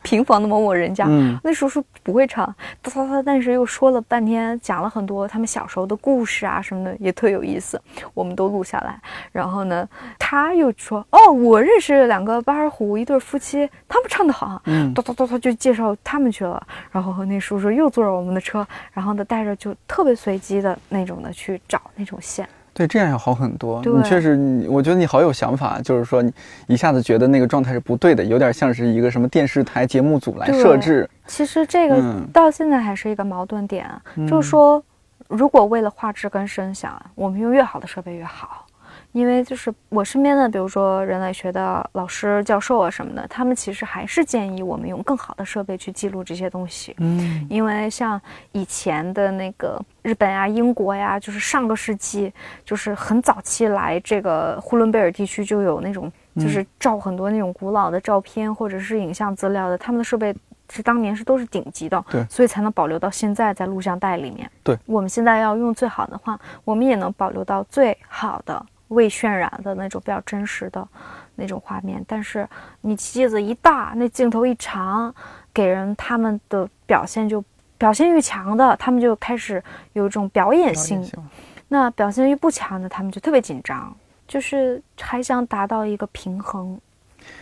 平房的某某人家。嗯那叔叔不会唱，哒哒哒，但是又说了半天，讲了很多他们小时候的故事啊什么的，也特有意思，我们都录下来。然后呢，他又说：“哦，我认识两个巴尔虎一对夫妻，他们唱的好。”嗯哒哒哒哒就介绍他们去了。然后那叔叔又坐着我们的车，然后呢带着就特别随机的那种的去找那种线。对，这样要好很多。你确实，你我觉得你好有想法，就是说你一下子觉得那个状态是不对的，有点像是一个什么电视台节目组来设置。其实这个嗯到现在还是一个矛盾点，嗯就是说，如果为了画质跟声响，我们用越好的设备越好。因为就是我身边的，比如说人类学的老师、教授啊什么的，他们其实还是建议我们用更好的设备去记录这些东西。嗯因为像以前的那个日本呀、英国呀，就是上个世纪，就是很早期来这个呼伦贝尔地区就有那种，就是照很多那种古老的照片或者是影像资料的，他们的设备是当年是都是顶级的，对所以才能保留到现在在录像带里面。对，我们现在要用最好的话，我们也能保留到最好的未渲染的那种比较真实的那种画面，但是你机子一大，那镜头一长，给人他们的表现就表现欲强的，他们就开始有一种表演性；那表现欲不强的，他们就特别紧张，就是还想达到一个平衡。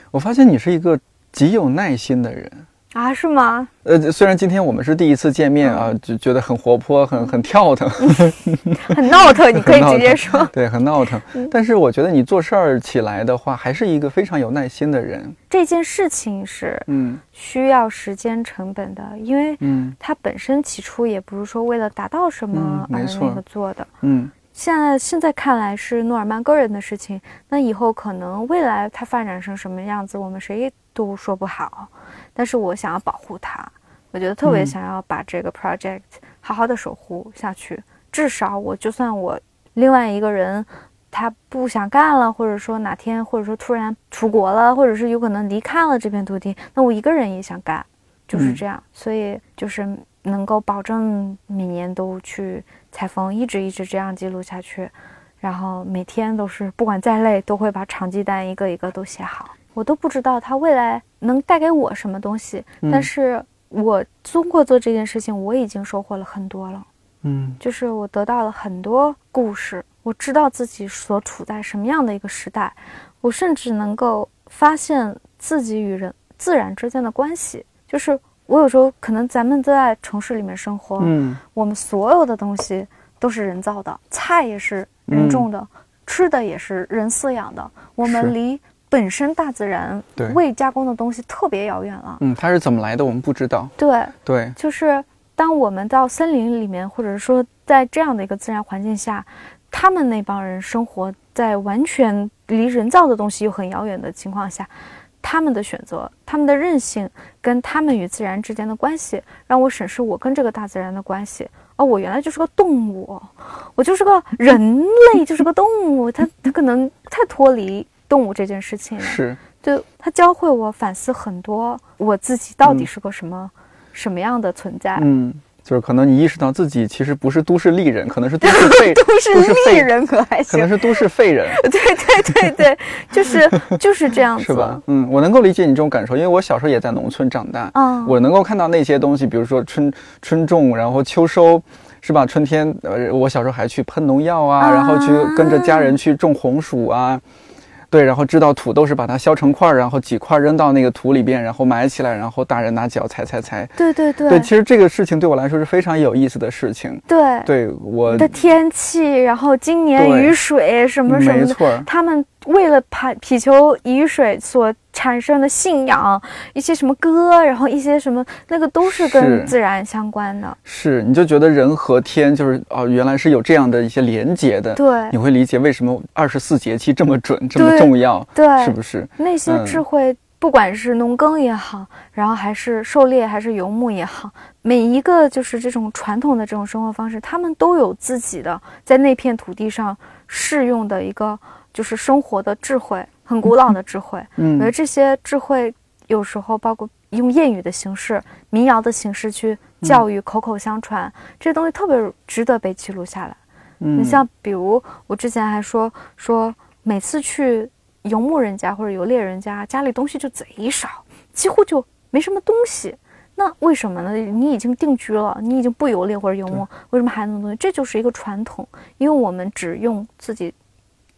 我发现你是一个极有耐心的人。啊，是吗？呃，虽然今天我们是第一次见面嗯啊，就觉得很活泼，很很跳腾，很闹腾，你可以 直接说。对，很闹腾。嗯但是我觉得你做事儿起来的话，还是一个非常有耐心的人。这件事情是嗯需要时间成本的，因为嗯它本身起初也不是说为了达到什么而那个做的。嗯现在现在看来是诺尔曼个人的事情，那以后可能未来它发展成什么样子，我们谁都说不好。但是我想要保护它，我觉得特别嗯想要把这个 project 好好的守护下去。至少我就算我另外一个人他不想干了，或者说哪天或者说突然出国了，或者是有可能离开了这片土地，那我一个人也想干，就是嗯这样。所以就是能够保证每年都去采风，一直一直这样记录下去，然后每天都是不管再累，都会把场记单一个一个都写好。我都不知道他未来能带给我什么东西，嗯。但是我通过做这件事情，我已经收获了很多了。嗯。就是我得到了很多故事，我知道自己所处在什么样的一个时代，我甚至能够发现自己与人自然之间的关系。就是我有时候可能咱们都在城市里面生活，嗯。我们所有的东西都是人造的，菜也是人种的，吃的也是人饲养的，我们离本身大自然对未加工的东西特别遥远了。嗯，它是怎么来的我们不知道。对，对，就是当我们到森林里面，或者说在这样的一个自然环境下，他们那帮人生活在完全离人造的东西又很遥远的情况下，他们的选择、他们的韧性跟他们与自然之间的关系，让我审视我跟这个大自然的关系。哦，我原来就是个动物，我就是个人类，就是个动物。他他可能太脱离动物这件事情。是，就他教会我反思很多，我自己到底嗯是个什么、什么样的存在。嗯，就是可能你意识到自己其实不是都市丽人，可能是都市废，都是都是废丽人可还行可能？是都市废人。对对对对，就是就是这样子，是吧？嗯，我能够理解你这种感受，因为我小时候也在农村长大，嗯，我能够看到那些东西，比如说春春种，然后秋收，是吧？春天，呃，我小时候还去喷农药啊，啊然后去跟着家人去种红薯啊。对，然后知道土豆是把它削成块儿，然后几块扔到那个土里边，然后埋起来，然后大人拿脚踩踩踩。对对对对，其实这个事情对我来说是非常有意思的事情。对对我的天气，然后今年雨水什么什么的，没错，他们为了盼祈求雨水所产生的信仰，一些什么歌，然后一些什么那个都是是跟自然相关的。是你就觉得人和天就是哦，原来是有这样的一些连结的。对你会理解为什么二十四节气这么准，这么重要，对，是不是？那些嗯智慧，不管是农耕也好，然后还是狩猎还是游牧也好，每一个就是这种传统的这种生活方式，他们都有自己的在那片土地上适用的一个就是生活的智慧，很古老的智慧。我觉得嗯，这些智慧有时候包括用谚语的形式、民谣的形式去教育、口口相传，这些东西特别值得被记录下来。嗯你像比如我之前还说说，每次去游牧人家或者游猎人家，家里东西就贼少，几乎就没什么东西。那为什么呢？你已经定居了，你已经不游猎或者游牧，为什么还那么多东西？这就是一个传统，因为我们只用自己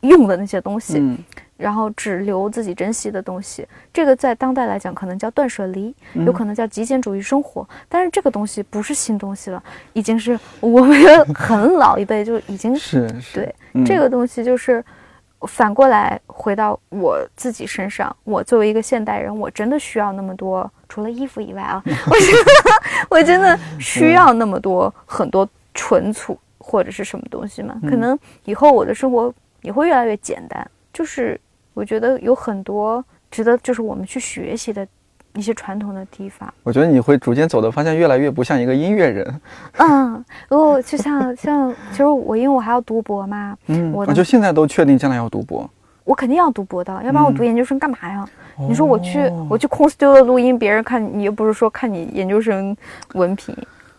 用的那些东西，嗯然后只留自己珍惜的东西。这个在当代来讲，可能叫断舍离，有可能叫极简主义生活。但是这个东西不是新东西了，已经是我们很老一辈就已经是 是，对嗯这个东西就是反过来回到我自己身上，我作为一个现代人，我真的需要那么多，除了衣服以外啊，我真的我真的需要那么多很多存储或者是什么东西吗？可能以后我的生活也会越来越简单，就是我觉得有很多值得就是我们去学习的一些传统的地方。我觉得你会逐渐走的方向越来越不像一个音乐人。嗯，然后就像像，其实我因为我还要读博嘛，嗯，我的就现在都确定将来要读博。我肯定要读博的，要不然我读嗯研究生干嘛呀？你说我去哦我去空 studio 录音，别人看你又不是说看你研究生文凭，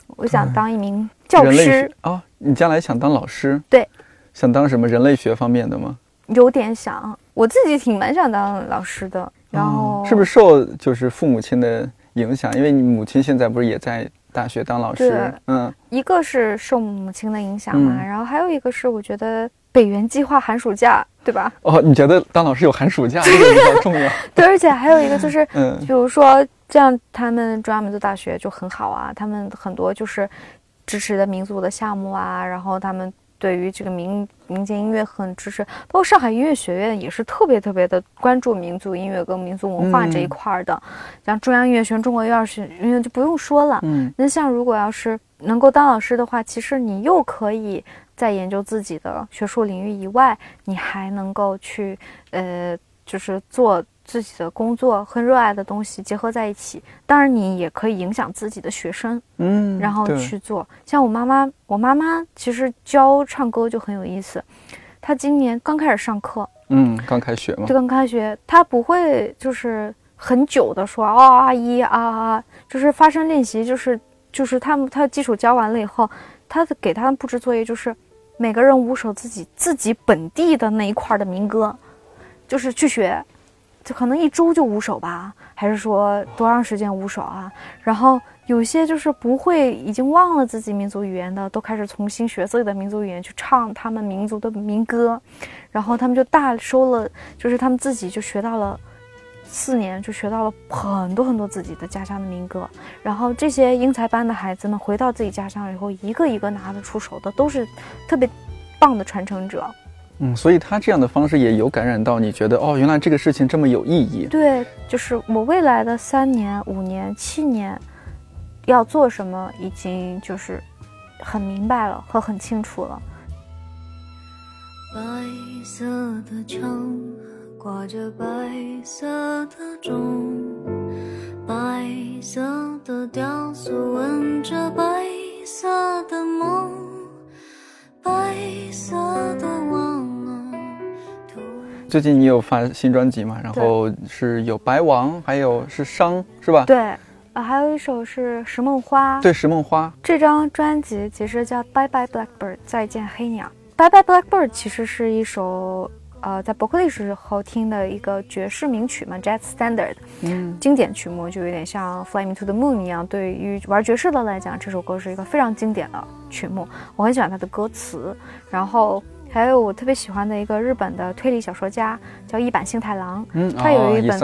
我想当一名教师学，啊、你将来想当老师？对，想当什么人类学方面的吗？有点想，我自己挺蛮想当老师的。然后、哦是不是受就是父母亲的影响？因为你母亲现在不是也在大学当老师对？嗯，一个是受母亲的影响嘛，嗯然后还有一个是我觉得北原计划寒暑假，对吧？哦，你觉得当老师有寒暑假 这个比较重要？对，而且还有一个就是 嗯比如说，这样他们中央民族大学就很好啊，他们很多就是支持的民族的项目啊，然后他们对于这个民民间音乐很支持，包括上海音乐学院也是特别特别的关注民族音乐跟民族文化这一嗯。块儿的，像中央音乐学院、中国幼儿学院就不用说了。嗯。那像如果要是能够当老师的话，其实你又可以在研究自己的学术领域以外，你还能够去呃，就是做自己的工作和热爱的东西结合在一起。当然，你也可以影响自己的学生，嗯，然后去做。像我妈妈，我妈妈其实教唱歌就很有意思。她今年刚开始上课，嗯刚开学嘛就，刚开学，她不会就是很久的说啊啊一啊啊，就是发声练习，就是就是他们他基础教完了以后，他的给他们布置作业就是每个人五首自己自己本地的那一块儿的民歌，就是去学，就可能一周就五首吧，还是说多长时间五首啊？然后有些就是不会，已经忘了自己民族语言的，都开始重新学自己的民族语言去唱他们民族的民歌，然后他们就大收了，就是他们自己就学到了。四年就学到了很多很多自己的家乡的民歌，然后这些英才班的孩子们回到自己家乡以后，一个一个拿得出手的，都是特别棒的传承者。嗯，所以他这样的方式也有感染到你，觉得哦，原来这个事情这么有意义。对，就是我未来的三年、五年、七年要做什么，已经就是很明白了和很清楚了。白色的墙挂着白色的钟，白色的雕塑吻着白最近你有发新专辑嘛？然后是有白王，还有是伤，是吧？对，啊，还有一首是《石梦花》。对，石梦花。这张专辑其实叫《Bye Bye Blackbird》，再见黑鸟。《Bye Bye Blackbird》其实是一首呃在伯克利时候听的一个爵士名曲嘛，Jazz Standard 嗯经典曲目，就有点像《Fly Me to the Moon》一样。对于玩爵士的来讲，这首歌是一个非常经典的曲目，我很喜欢它的歌词。然后还有我特别喜欢的一个日本的推理小说家叫一坂幸太郎，嗯，他有一本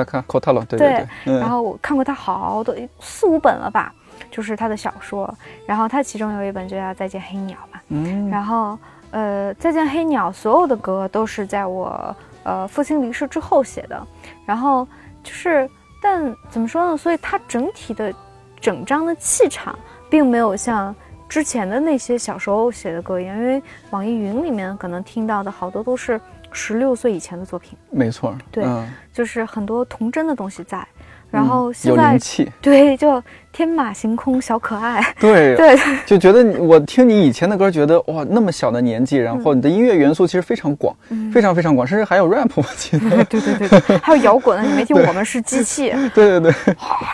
对对对，嗯。然后我看过他好多四五本了吧，就是他的小说，然后他其中有一本就叫《再见黑鸟》嘛，嗯，然后呃，《再见黑鸟》所有的歌都是在我呃父亲离世之后写的，然后就是但怎么说呢？所以它整体的整张的气场并没有像之前的那些小时候写的歌因为网易云里面可能听到的好多都是十六岁以前的作品，没错，对嗯就是很多童真的东西在。然嗯后现在、有灵气，对，就天马行空小可爱，对 对就觉得你我听你以前的歌，觉得哇，那么小的年纪，然后你的音乐元素其实非常广，嗯非常非常广，甚至还有 rap，我记得。对对对对，还有摇滚的，你没听我们是机器，对对对，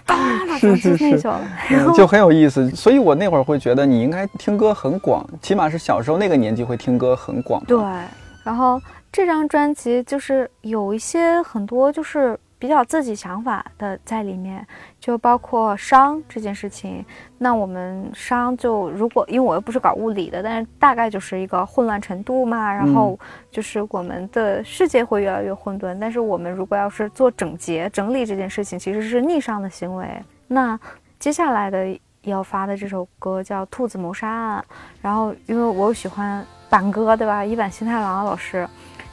当是是是那种，然后嗯就很有意思。所以我那会儿会觉得你应该听歌很广，起码是小时候那个年纪会听歌很广。对，然后这张专辑就是有一些很多就是比较自己想法的在里面，就包括伤这件事情。那我们伤就如果因为我又不是搞物理的，但是大概就是一个混乱程度嘛，然后就是我们的世界会越来越混沌。但是我们如果要是做整洁、整理这件事情，其实是逆商的行为。那接下来的要发的这首歌叫《兔子谋杀案》，然后因为我喜欢板哥，对吧？一坂新太郎老师，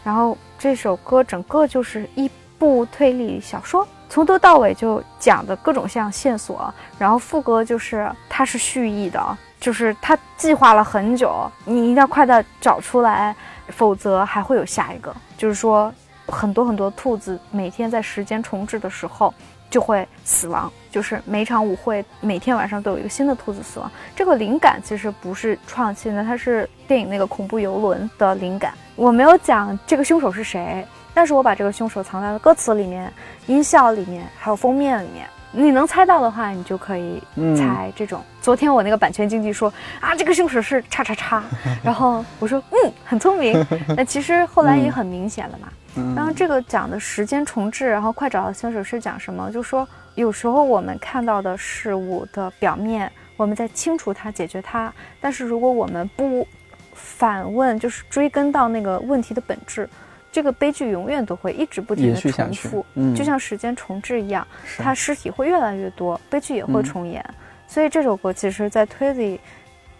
然后这首歌整个就是一部推理小说，从头到尾就讲的各种像线索，然后副歌就是它是蓄意的，就是他计划了很久，你一定要快点找出来，否则还会有下一个。就是说，很多很多兔子每天在时间重置的时候。就会死亡，就是每场舞会每天晚上都有一个新的兔子死亡。这个灵感其实不是创新的，它是电影那个恐怖游轮的灵感。我没有讲这个凶手是谁，但是我把这个凶手藏在了歌词里面、音效里面，还有封面里面。你能猜到的话，你就可以嗯猜这种。昨天我那个版权经纪说啊，这个凶手是叉叉叉，然后我说嗯，很聪明。那其实后来也很明显了嘛。嗯然后这个讲的时间重置，然后快找到凶手是讲什么？就说有时候我们看到的事物的表面，我们在清除它、解决它，但是如果我们不反问，就是追根到那个问题的本质，这个悲剧永远都会一直不停的重复，嗯。就像时间重置一样，是。它尸体会越来越多，悲剧也会嗯重演。所以这首歌其实，在推理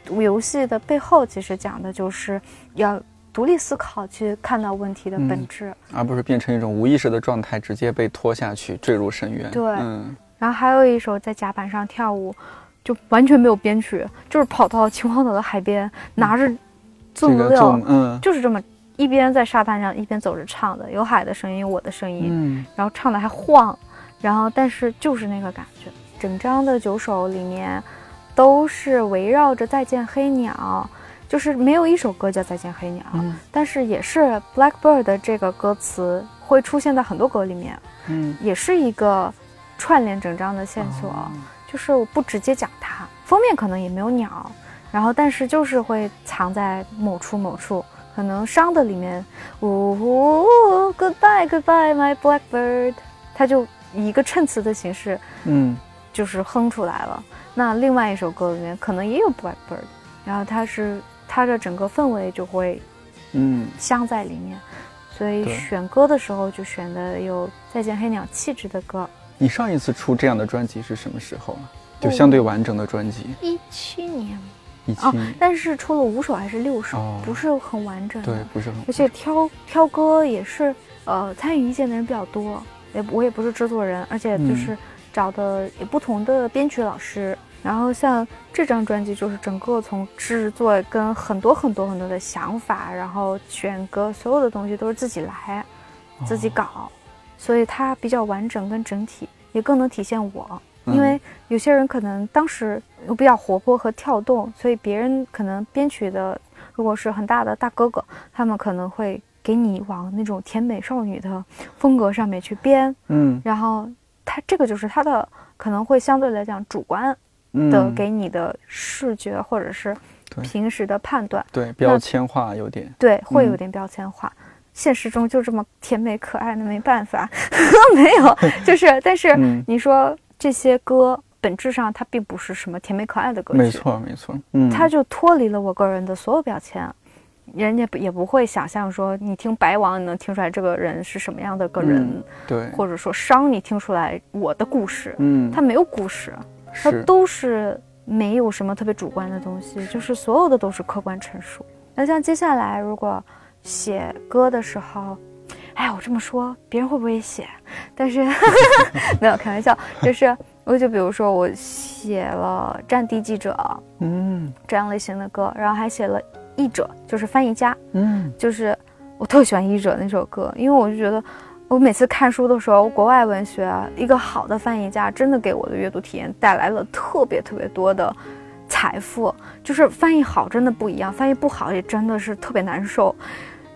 游戏的背后，其实讲的就是要独立思考，去看到问题的本嗯质。而不是变成一种无意识的状态，直接被拖下去，坠入深渊。对。嗯，然后还有一首在甲板上跳舞，就完全没有编曲，就是跑到秦皇岛的海边，拿着这个粽子料，嗯。就是这么一边在沙滩上一边走着唱的，有海的声音，我的声音，嗯。然后唱的还晃，然后但是就是那个感觉，整张的九首里面都是围绕着《再见黑鸟》，就是没有一首歌叫《再见黑鸟》嗯。但是也是 Blackbird 的这个歌词会出现在很多歌里面，嗯，也是一个串联整张的线索。哦。就是我不直接讲它，封面可能也没有鸟，然后但是就是会藏在某处某处，可能伤的里面，呜、呜 Goodbye Goodbye My Blackbird，它就以一个衬词的形式嗯。就是哼出来了。那另外一首歌里面可能也有 Blackbird，然后它是它的整个氛围就会嗯。镶在里面，所以选歌的时候就选的有再见黑鸟气质的歌。你上一次出这样的专辑是什么时候啊？就相对完整的专辑，一七年一期哦，但是出了五首还是六首，哦不是很完整。对，不是很而且挑挑歌也是，呃，参与意见的人比较多，也我也不是制作人，而且嗯就是找的也不同的编曲老师。然后像这张专辑，就是整个从制作跟很多很多很多的想法，然后选歌，所有的东西都是自己来，自己搞，所以它比较完整跟整体，也更能体现我。嗯因为有些人可能当时又比较活泼和跳动，所以别人可能编曲的如果是很大的大哥哥，他们可能会给你往那种甜美少女的风格上面去编，嗯。然后他这个就是他的可能会相对来讲主观嗯。的给你的视觉或者是平时的判断，对标签化有点，对，会有嗯点标签化。现实中就这么甜美可爱的，没办法，没有，就是，但是嗯。你说这些歌本质上它并不是什么甜美可爱的歌曲，没，错没错，嗯，它就脱离了我个人的所有标签。人家也不会想象说，你听白王你能听出来这个人是什么样的个人，嗯对，或者说商你听出来我的故事，嗯，它没有故事，它都是没有什么特别主观的东西，就是所有的都是客观陈述。那像接下来如果写歌的时候，哎，我这么说别人会不会写？但是 没有开玩笑，就是我就比如说我写了《战地记者》嗯这样类型的歌，然后还写了《译者》，就是翻译家，嗯就是我特喜欢《译者》那首歌，因为我就觉得，我每次看书的时候，国外文学啊一个好的翻译家真的给我的阅读体验带来了特别特别多的财富。就是翻译好真的不一样，翻译不好也真的是特别难受。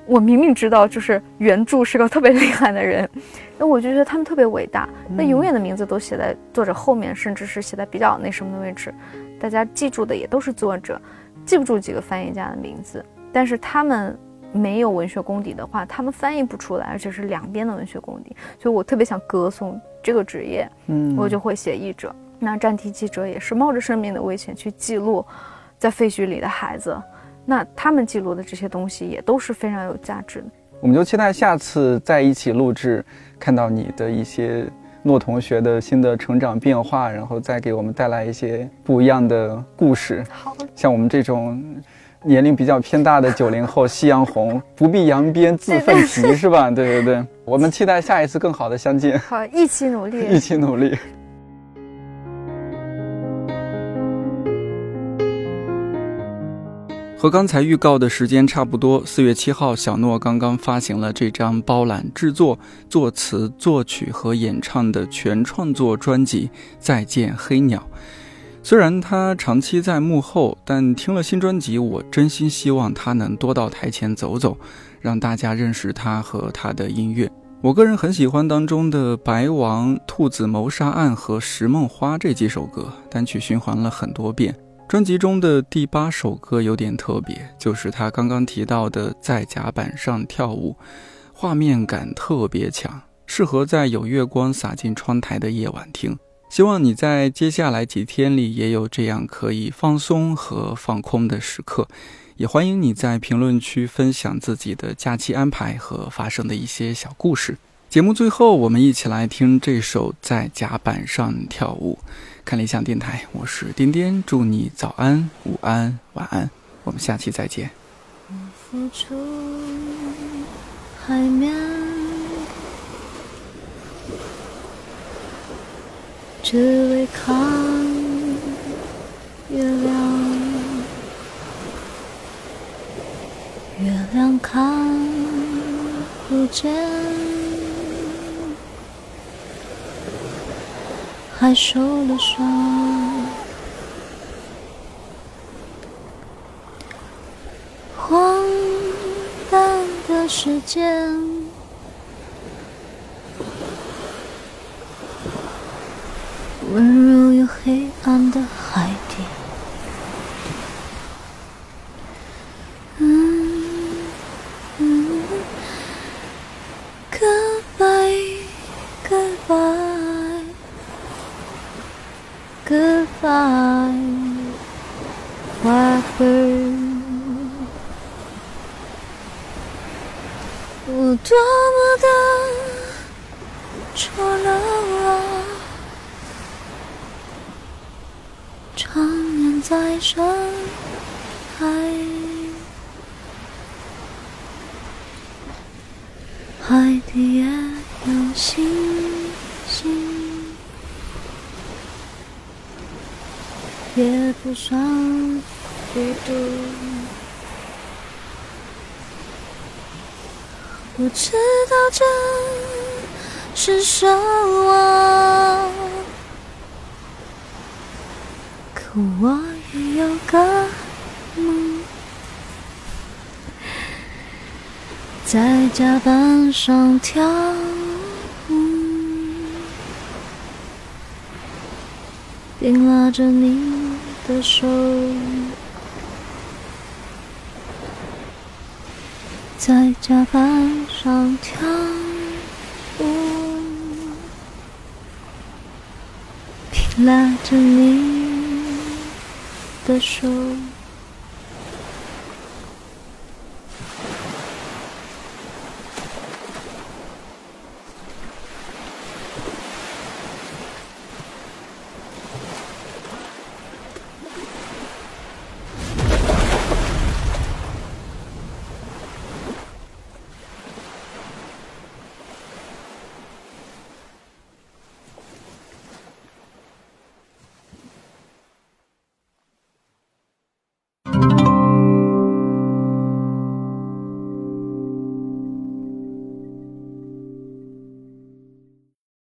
我明明知道，就是原著是个特别厉害的人，那我就觉得他们特别伟大。那永远的名字都写在作者后面，甚至是写在比较那什么的位置，大家记住的也都是作者，记不住几个翻译家的名字。但是他们没有文学功底的话，他们翻译不出来，而且是两边的文学功底。所以我特别想歌颂这个职业，嗯，我就会写译者。那战地记者也是冒着生命的危险去记录在废墟里的孩子，那他们记录的这些东西也都是非常有价值的。我们就期待下次再一起录制，看到你的一些诺同学的新的成长变化，然后再给我们带来一些不一样的故事。好，像我们这种年龄比较偏大的九零后，夕阳红，不必扬鞭自奋蹄，是吧？对对对，我们期待下一次更好的相见，好，一起努力，一起努力。和刚才预告的时间差不多，四月七号，小诺刚刚发行了这张包揽制作、作词、作曲和演唱的全创作专辑《再见黑鸟》。虽然他长期在幕后，但听了新专辑，我真心希望他能多到台前走走，让大家认识他和他的音乐。我个人很喜欢当中的《白王》《兔子谋杀案》和《石梦花》这几首歌，单曲循环了很多遍。专辑中的第八首歌有点特别，就是他刚刚提到的在甲板上跳舞，画面感特别强，适合在有月光洒进窗台的夜晚听。希望你在接下来几天里也有这样可以放松和放空的时刻。也欢迎你在评论区分享自己的假期安排和发生的一些小故事。节目最后，我们一起来听这首《在甲板上跳舞》。看理想电台，我是颠颠，祝你早安、午安、晚安，我们下期再见。浮出海面，只为看月亮。月亮看不见，还受了伤。荒诞的世界，温柔又黑暗的海底。嗯嗯，Goodbye, goodbye, goodbye, blackbird。我多么的错漏啊，常年在深海，海底也有星，也不算孤独。我知道这是奢望，可我也有个梦，在甲板上跳舞，并拉着你的手。在甲板上跳舞，拉着你的手。